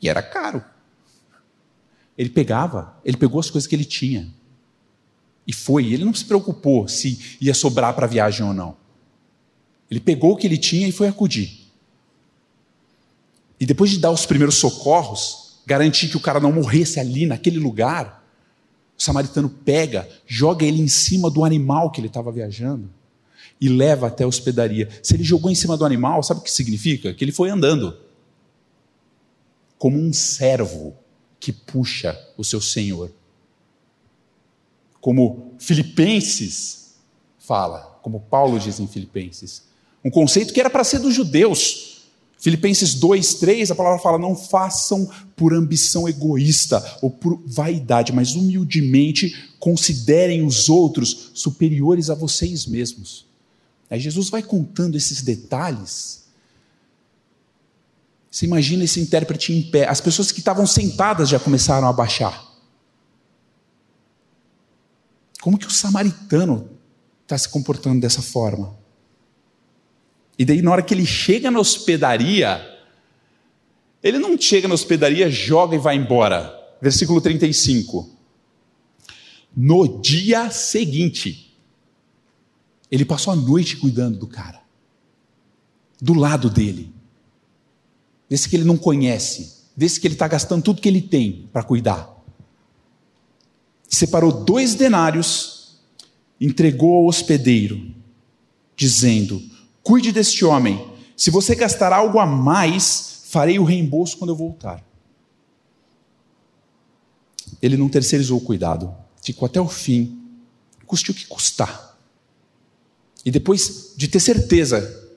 E era caro. Ele pegava, ele pegou as coisas que ele tinha. E foi, ele não se preocupou se ia sobrar para a viagem ou não. Ele pegou o que ele tinha e foi acudir. E depois de dar os primeiros socorros, garantir que o cara não morresse ali, naquele lugar, o samaritano pega, joga ele em cima do animal que ele estava viajando e leva até a hospedaria. Se ele jogou em cima do animal, sabe o que significa? Que ele foi andando como um servo que puxa o seu Senhor. Como Filipenses fala, como Paulo diz em Filipenses. Um conceito que era para ser dos judeus. Filipenses 2, 3, a palavra fala: não façam por ambição egoísta ou por vaidade, mas humildemente considerem os outros superiores a vocês mesmos. Aí Jesus vai contando esses detalhes você imagina esse intérprete em pé. As pessoas que estavam sentadas já começaram a baixar. Como que o samaritano está se comportando dessa forma? E daí, na hora que ele chega na hospedaria, ele não chega na hospedaria, joga e vai embora. Versículo 35. No dia seguinte, ele passou a noite cuidando do cara, do lado dele desse que ele não conhece, desse que ele está gastando tudo que ele tem para cuidar. Separou dois denários, entregou ao hospedeiro, dizendo: Cuide deste homem, se você gastar algo a mais, farei o reembolso quando eu voltar. Ele não terceirizou o cuidado, ficou até o fim, custe o que custar. E depois de ter certeza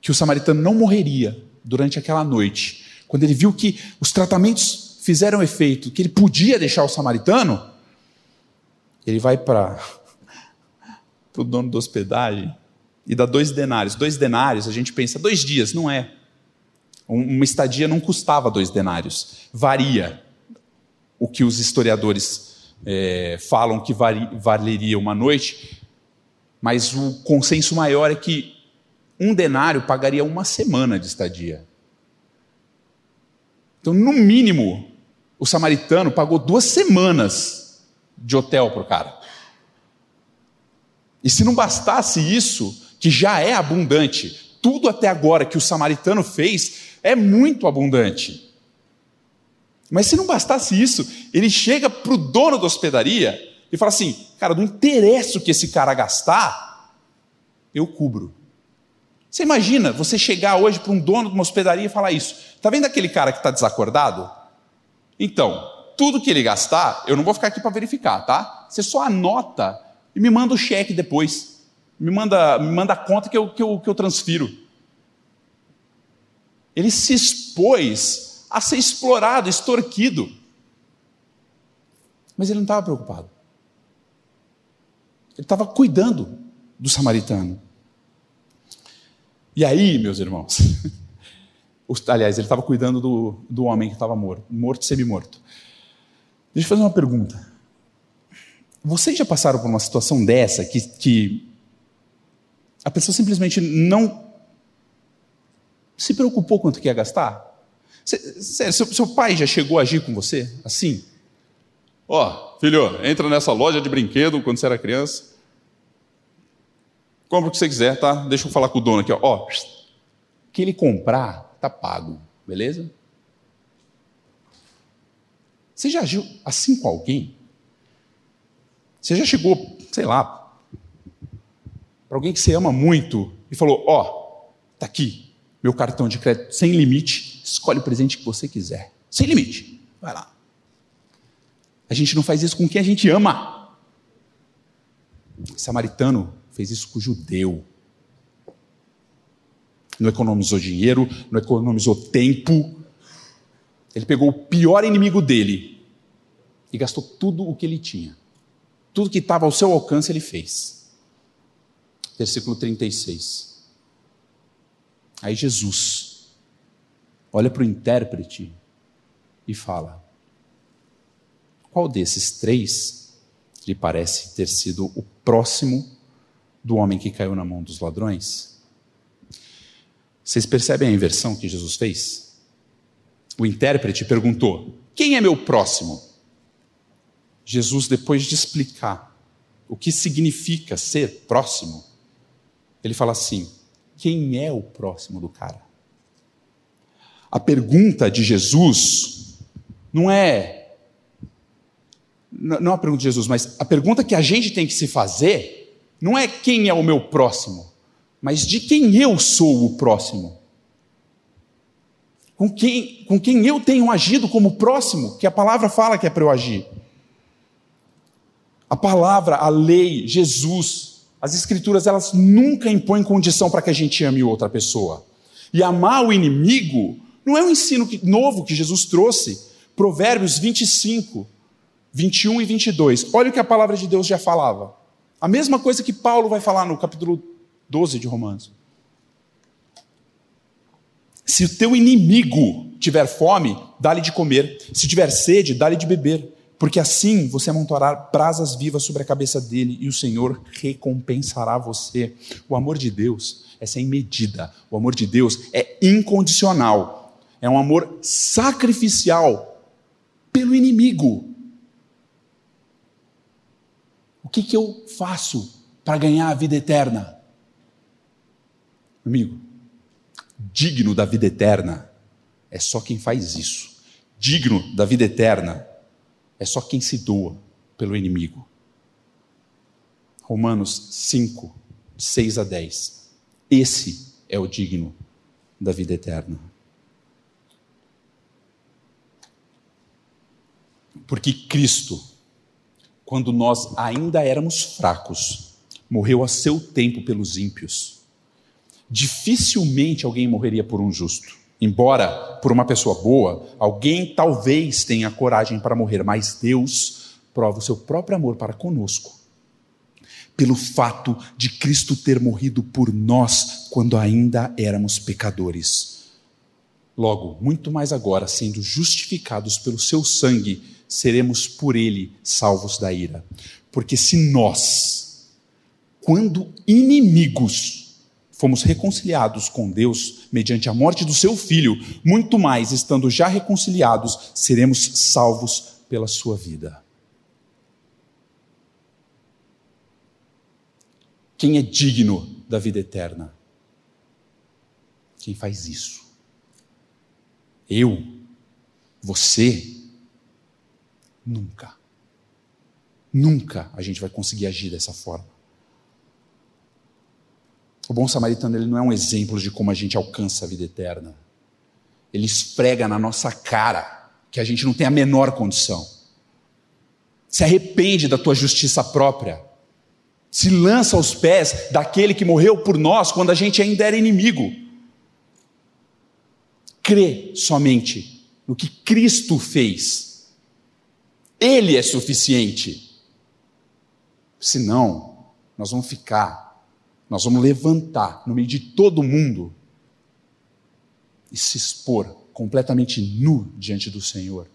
que o samaritano não morreria, durante aquela noite, quando ele viu que os tratamentos fizeram efeito, que ele podia deixar o samaritano, ele vai para o dono da hospedagem e dá dois denários. Dois denários, a gente pensa, dois dias, não é. Uma estadia não custava dois denários. Varia o que os historiadores é, falam que valeria uma noite, mas o consenso maior é que um denário pagaria uma semana de estadia. Então, no mínimo, o samaritano pagou duas semanas de hotel para o cara. E se não bastasse isso, que já é abundante, tudo até agora que o samaritano fez é muito abundante. Mas se não bastasse isso, ele chega para o dono da hospedaria e fala assim: cara, não interessa o que esse cara gastar, eu cubro. Você imagina você chegar hoje para um dono de uma hospedaria e falar isso? Está vendo aquele cara que está desacordado? Então, tudo que ele gastar, eu não vou ficar aqui para verificar, tá? Você só anota e me manda o cheque depois. Me manda, me manda a conta que eu, que, eu, que eu transfiro. Ele se expôs a ser explorado, extorquido. Mas ele não estava preocupado. Ele estava cuidando do samaritano. E aí, meus irmãos, aliás, ele estava cuidando do, do homem que estava morto, morto semi-morto. Deixa eu fazer uma pergunta. Vocês já passaram por uma situação dessa que, que a pessoa simplesmente não se preocupou quanto que ia gastar? Sério, seu, seu pai já chegou a agir com você assim? Ó, oh, filho, entra nessa loja de brinquedo quando você era criança. Compra o que você quiser, tá? Deixa eu falar com o dono aqui, ó. ó que ele comprar, tá pago, beleza? Você já agiu assim com alguém? Você já chegou, sei lá, para alguém que você ama muito e falou: Ó, oh, tá aqui, meu cartão de crédito sem limite, escolhe o presente que você quiser. Sem limite, vai lá. A gente não faz isso com quem a gente ama. O samaritano fez isso com o judeu. Não economizou dinheiro, não economizou tempo. Ele pegou o pior inimigo dele e gastou tudo o que ele tinha. Tudo que estava ao seu alcance ele fez. Versículo 36. Aí Jesus olha para o intérprete e fala: Qual desses três lhe parece ter sido o próximo do homem que caiu na mão dos ladrões? Vocês percebem a inversão que Jesus fez? O intérprete perguntou: Quem é meu próximo? Jesus, depois de explicar o que significa ser próximo, ele fala assim: Quem é o próximo do cara? A pergunta de Jesus não é. Não é a pergunta de Jesus, mas a pergunta que a gente tem que se fazer não é quem é o meu próximo, mas de quem eu sou o próximo. Com quem, com quem eu tenho agido como próximo, que a palavra fala que é para eu agir. A palavra, a lei, Jesus, as escrituras, elas nunca impõem condição para que a gente ame outra pessoa. E amar o inimigo não é um ensino novo que Jesus trouxe. Provérbios 25, 21 e 22. Olha o que a palavra de Deus já falava. A mesma coisa que Paulo vai falar no capítulo 12 de Romanos. Se o teu inimigo tiver fome, dá-lhe de comer. Se tiver sede, dá-lhe de beber. Porque assim você amontoará brasas vivas sobre a cabeça dele e o Senhor recompensará você. O amor de Deus é sem medida. O amor de Deus é incondicional. É um amor sacrificial pelo inimigo. O que, que eu faço para ganhar a vida eterna? Amigo, digno da vida eterna é só quem faz isso. Digno da vida eterna é só quem se doa pelo inimigo. Romanos 5, 6 a 10. Esse é o digno da vida eterna. Porque Cristo quando nós ainda éramos fracos, morreu a seu tempo pelos ímpios. Dificilmente alguém morreria por um justo. Embora por uma pessoa boa, alguém talvez tenha coragem para morrer, mas Deus prova o seu próprio amor para conosco. Pelo fato de Cristo ter morrido por nós quando ainda éramos pecadores. Logo, muito mais agora, sendo justificados pelo seu sangue, seremos por ele salvos da ira. Porque se nós, quando inimigos, fomos reconciliados com Deus mediante a morte do seu filho, muito mais, estando já reconciliados, seremos salvos pela sua vida. Quem é digno da vida eterna? Quem faz isso? Eu, você, Nunca. Nunca a gente vai conseguir agir dessa forma. O bom samaritano ele não é um exemplo de como a gente alcança a vida eterna. Ele esfrega na nossa cara que a gente não tem a menor condição. Se arrepende da tua justiça própria. se lança aos pés daquele que morreu por nós quando a gente ainda era inimigo. Crê somente no que Cristo fez. Ele é suficiente. Senão, nós vamos ficar, nós vamos levantar no meio de todo mundo e se expor completamente nu diante do Senhor.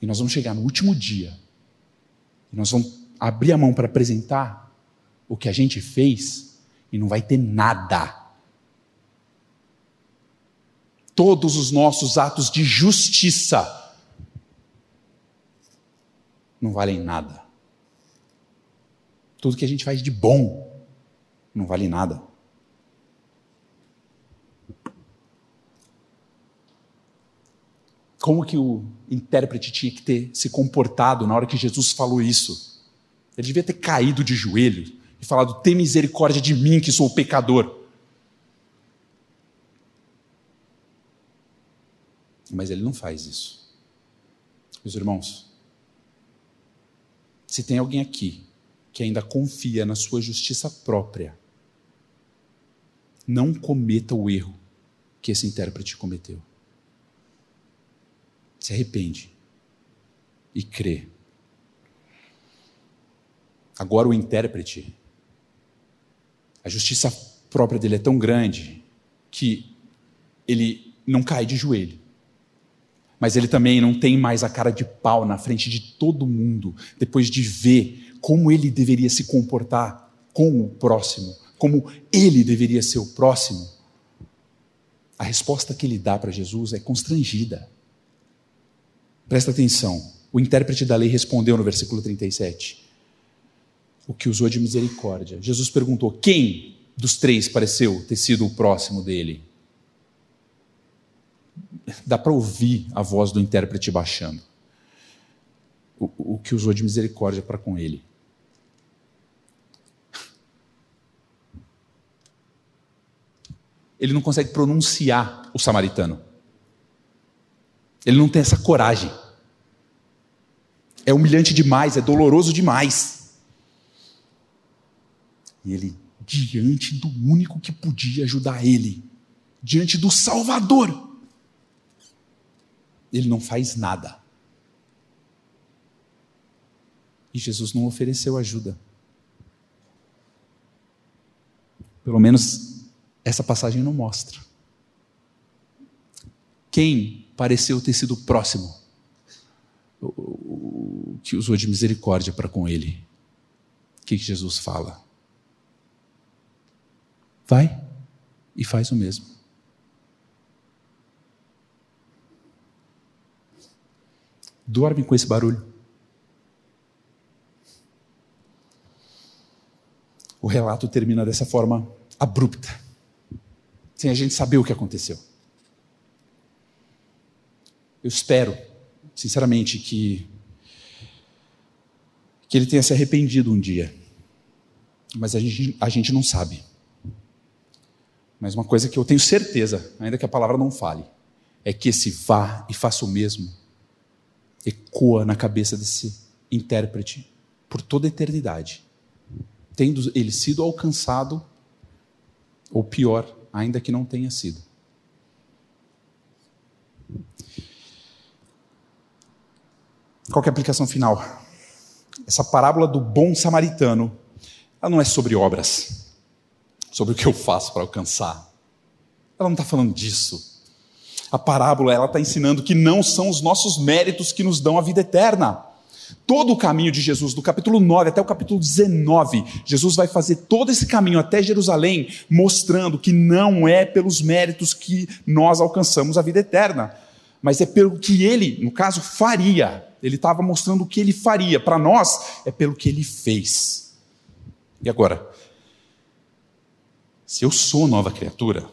E nós vamos chegar no último dia e nós vamos abrir a mão para apresentar o que a gente fez e não vai ter nada. Todos os nossos atos de justiça não valem nada. Tudo que a gente faz de bom não vale nada. Como que o intérprete tinha que ter se comportado na hora que Jesus falou isso? Ele devia ter caído de joelho e falado: Tem misericórdia de mim, que sou pecador. Mas ele não faz isso. Meus irmãos, se tem alguém aqui que ainda confia na sua justiça própria, não cometa o erro que esse intérprete cometeu. Se arrepende e crê. Agora o intérprete, a justiça própria dele é tão grande que ele não cai de joelho. Mas ele também não tem mais a cara de pau na frente de todo mundo, depois de ver como ele deveria se comportar com o próximo, como ele deveria ser o próximo. A resposta que ele dá para Jesus é constrangida. Presta atenção. O intérprete da lei respondeu no versículo 37 o que usou de misericórdia. Jesus perguntou: quem dos três pareceu ter sido o próximo dele? Dá para ouvir a voz do intérprete baixando. O, o que usou de misericórdia para com ele. Ele não consegue pronunciar o samaritano. Ele não tem essa coragem. É humilhante demais, é doloroso demais. E ele, diante do único que podia ajudar ele, diante do Salvador, ele não faz nada. E Jesus não ofereceu ajuda. Pelo menos essa passagem não mostra. Quem pareceu ter sido próximo, que usou de misericórdia para com ele? O que Jesus fala? Vai e faz o mesmo. Dorme com esse barulho. O relato termina dessa forma abrupta, sem a gente saber o que aconteceu. Eu espero, sinceramente, que, que ele tenha se arrependido um dia, mas a gente, a gente não sabe. Mas uma coisa que eu tenho certeza, ainda que a palavra não fale, é que esse vá e faça o mesmo ecoa na cabeça desse intérprete por toda a eternidade, tendo ele sido alcançado, ou pior, ainda que não tenha sido. Qual é a aplicação final? Essa parábola do bom samaritano, ela não é sobre obras sobre o que eu faço para alcançar. Ela não está falando disso. A parábola ela está ensinando que não são os nossos méritos que nos dão a vida eterna. Todo o caminho de Jesus, do capítulo 9 até o capítulo 19, Jesus vai fazer todo esse caminho até Jerusalém, mostrando que não é pelos méritos que nós alcançamos a vida eterna, mas é pelo que ele, no caso, faria. Ele estava mostrando o que ele faria. Para nós, é pelo que ele fez. E agora, se eu sou nova criatura,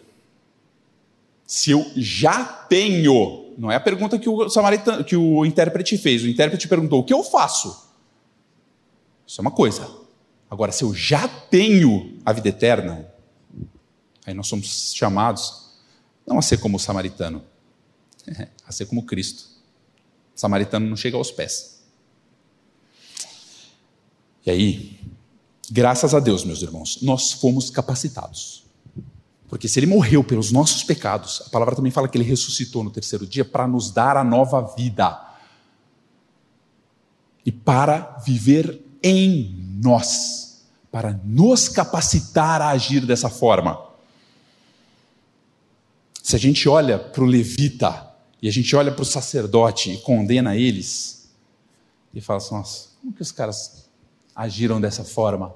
se eu já tenho, não é a pergunta que o samaritano, que o intérprete fez. O intérprete perguntou: "O que eu faço?" Isso é uma coisa. Agora, se eu já tenho a vida eterna, aí nós somos chamados não a ser como o samaritano, a ser como Cristo. O samaritano não chega aos pés. E aí, Graças a Deus, meus irmãos, nós fomos capacitados. Porque se ele morreu pelos nossos pecados, a palavra também fala que ele ressuscitou no terceiro dia para nos dar a nova vida. E para viver em nós, para nos capacitar a agir dessa forma. Se a gente olha para o levita e a gente olha para o sacerdote e condena eles, e fala assim: nossa, como que os caras agiram dessa forma?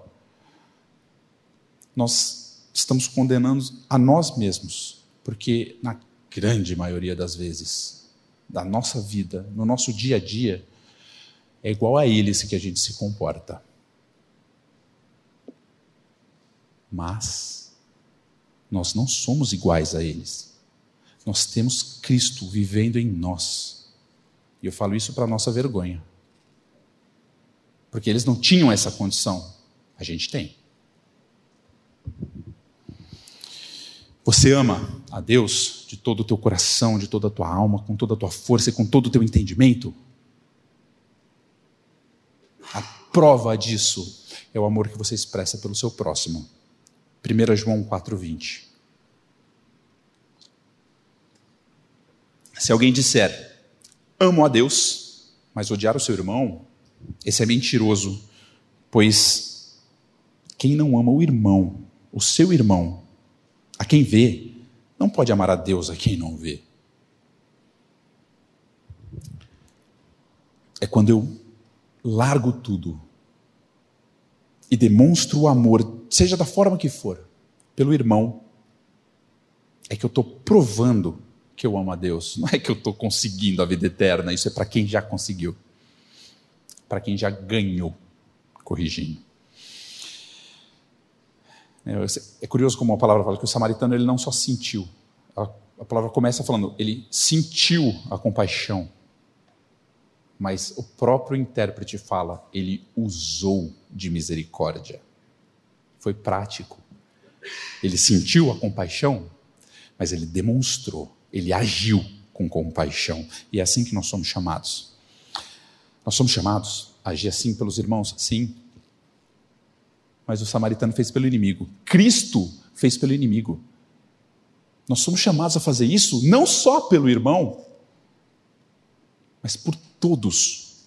Nós estamos condenando a nós mesmos, porque na grande maioria das vezes da nossa vida, no nosso dia a dia, é igual a eles que a gente se comporta. Mas nós não somos iguais a eles. Nós temos Cristo vivendo em nós. E eu falo isso para nossa vergonha. Porque eles não tinham essa condição. A gente tem. Você ama a Deus de todo o teu coração, de toda a tua alma, com toda a tua força e com todo o teu entendimento? A prova disso é o amor que você expressa pelo seu próximo. 1 João 4,20. Se alguém disser, amo a Deus, mas odiar o seu irmão, esse é mentiroso, pois quem não ama o irmão, o seu irmão, a quem vê, não pode amar a Deus a quem não vê. É quando eu largo tudo e demonstro o amor, seja da forma que for, pelo irmão, é que eu estou provando que eu amo a Deus. Não é que eu estou conseguindo a vida eterna, isso é para quem já conseguiu para quem já ganhou, corrigindo. É, é curioso como a palavra fala que o samaritano ele não só sentiu, a, a palavra começa falando, ele sentiu a compaixão, mas o próprio intérprete fala, ele usou de misericórdia. Foi prático. Ele sentiu a compaixão, mas ele demonstrou, ele agiu com compaixão. E é assim que nós somos chamados. Nós somos chamados a agir assim pelos irmãos? Sim. Mas o samaritano fez pelo inimigo. Cristo fez pelo inimigo. Nós somos chamados a fazer isso não só pelo irmão, mas por todos.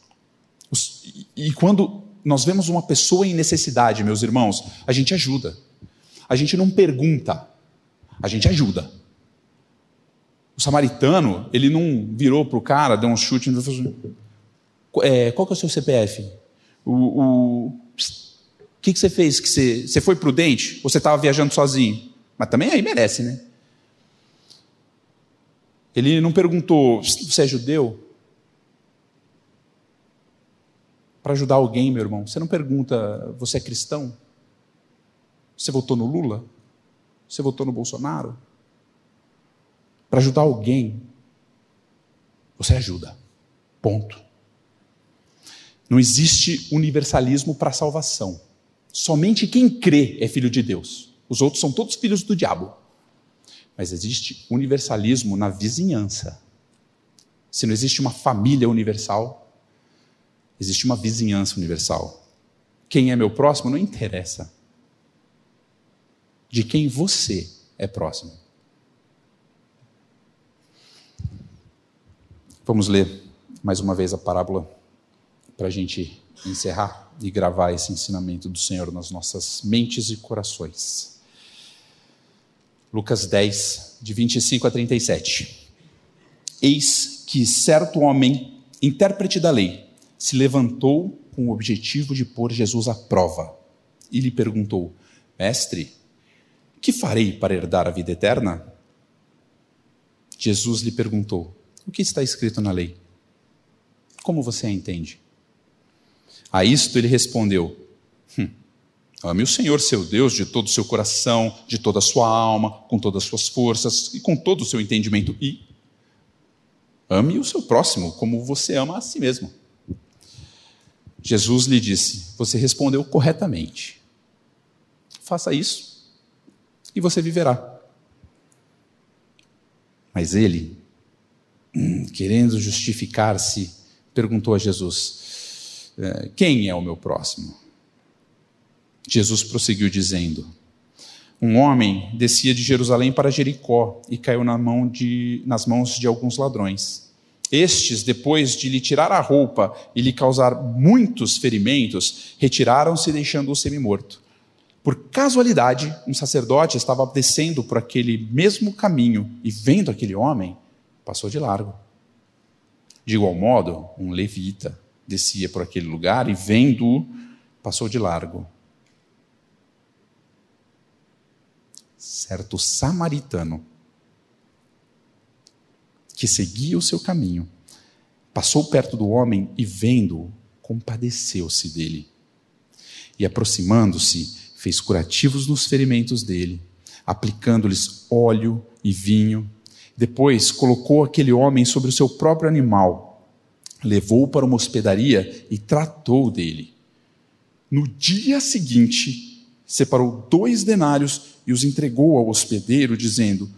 E quando nós vemos uma pessoa em necessidade, meus irmãos, a gente ajuda. A gente não pergunta, a gente ajuda. O samaritano, ele não virou para o cara, deu um chute e falou é, qual que é o seu CPF? O, o que, que você fez? Que você, você foi prudente? Ou você estava viajando sozinho? Mas também aí merece, né? Ele não perguntou, você é judeu? Para ajudar alguém, meu irmão. Você não pergunta, você é cristão? Você votou no Lula? Você votou no Bolsonaro? Para ajudar alguém, você ajuda. Ponto. Não existe universalismo para salvação. Somente quem crê é filho de Deus. Os outros são todos filhos do diabo. Mas existe universalismo na vizinhança. Se não existe uma família universal, existe uma vizinhança universal. Quem é meu próximo não interessa. De quem você é próximo. Vamos ler mais uma vez a parábola para a gente encerrar e gravar esse ensinamento do Senhor nas nossas mentes e corações. Lucas 10, de 25 a 37. Eis que certo homem, intérprete da lei, se levantou com o objetivo de pôr Jesus à prova e lhe perguntou: Mestre, que farei para herdar a vida eterna? Jesus lhe perguntou: O que está escrito na lei? Como você a entende? A isto ele respondeu: hum, Ame o Senhor seu Deus de todo o seu coração, de toda a sua alma, com todas as suas forças e com todo o seu entendimento. E ame o seu próximo como você ama a si mesmo. Jesus lhe disse: Você respondeu corretamente. Faça isso e você viverá. Mas ele, hum, querendo justificar-se, perguntou a Jesus: quem é o meu próximo? Jesus prosseguiu dizendo: Um homem descia de Jerusalém para Jericó e caiu na mão de, nas mãos de alguns ladrões. Estes, depois de lhe tirar a roupa e lhe causar muitos ferimentos, retiraram-se, deixando-o semi-morto. Por casualidade, um sacerdote estava descendo por aquele mesmo caminho e, vendo aquele homem, passou de largo. De igual modo, um levita descia por aquele lugar e, vendo-o, passou de largo. Certo samaritano que seguia o seu caminho, passou perto do homem e, vendo-o, compadeceu-se dele. E, aproximando-se, fez curativos nos ferimentos dele, aplicando-lhes óleo e vinho. Depois colocou aquele homem sobre o seu próprio animal, levou-o para uma hospedaria e tratou dele. No dia seguinte, separou dois denários e os entregou ao hospedeiro, dizendo: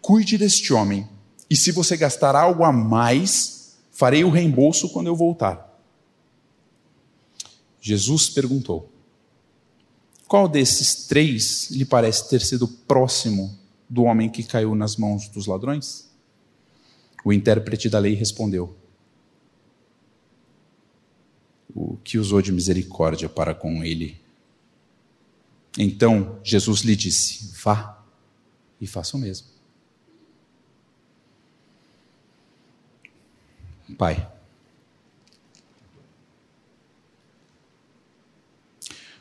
Cuide deste homem, e se você gastar algo a mais, farei o reembolso quando eu voltar. Jesus perguntou: qual desses três lhe parece ter sido próximo do homem que caiu nas mãos dos ladrões? O intérprete da lei respondeu: O que usou de misericórdia para com ele. Então Jesus lhe disse: Vá e faça o mesmo. Pai,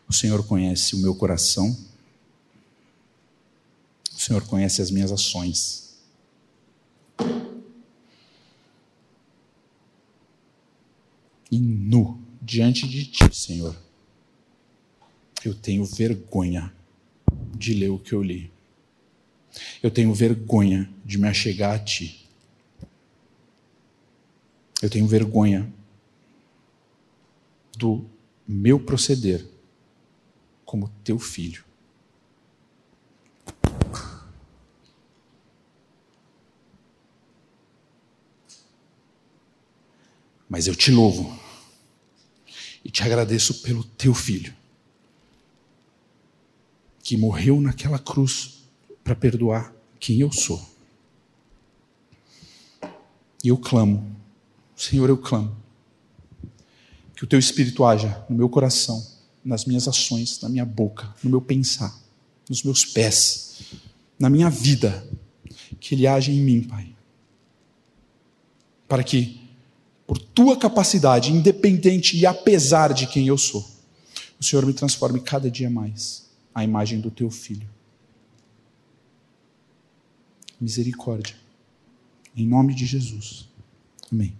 O Senhor conhece o meu coração. O Senhor conhece as minhas ações. E nu diante de ti, Senhor, eu tenho vergonha de ler o que eu li. Eu tenho vergonha de me achegar a ti. Eu tenho vergonha do meu proceder como teu filho. Mas eu te louvo e te agradeço pelo teu filho, que morreu naquela cruz para perdoar quem eu sou. E eu clamo, Senhor, eu clamo, que o teu espírito haja no meu coração nas minhas ações, na minha boca, no meu pensar, nos meus pés, na minha vida, que Ele age em mim, Pai. Para que, por tua capacidade, independente e apesar de quem eu sou, o Senhor me transforme cada dia mais à imagem do teu filho. Misericórdia. Em nome de Jesus. Amém.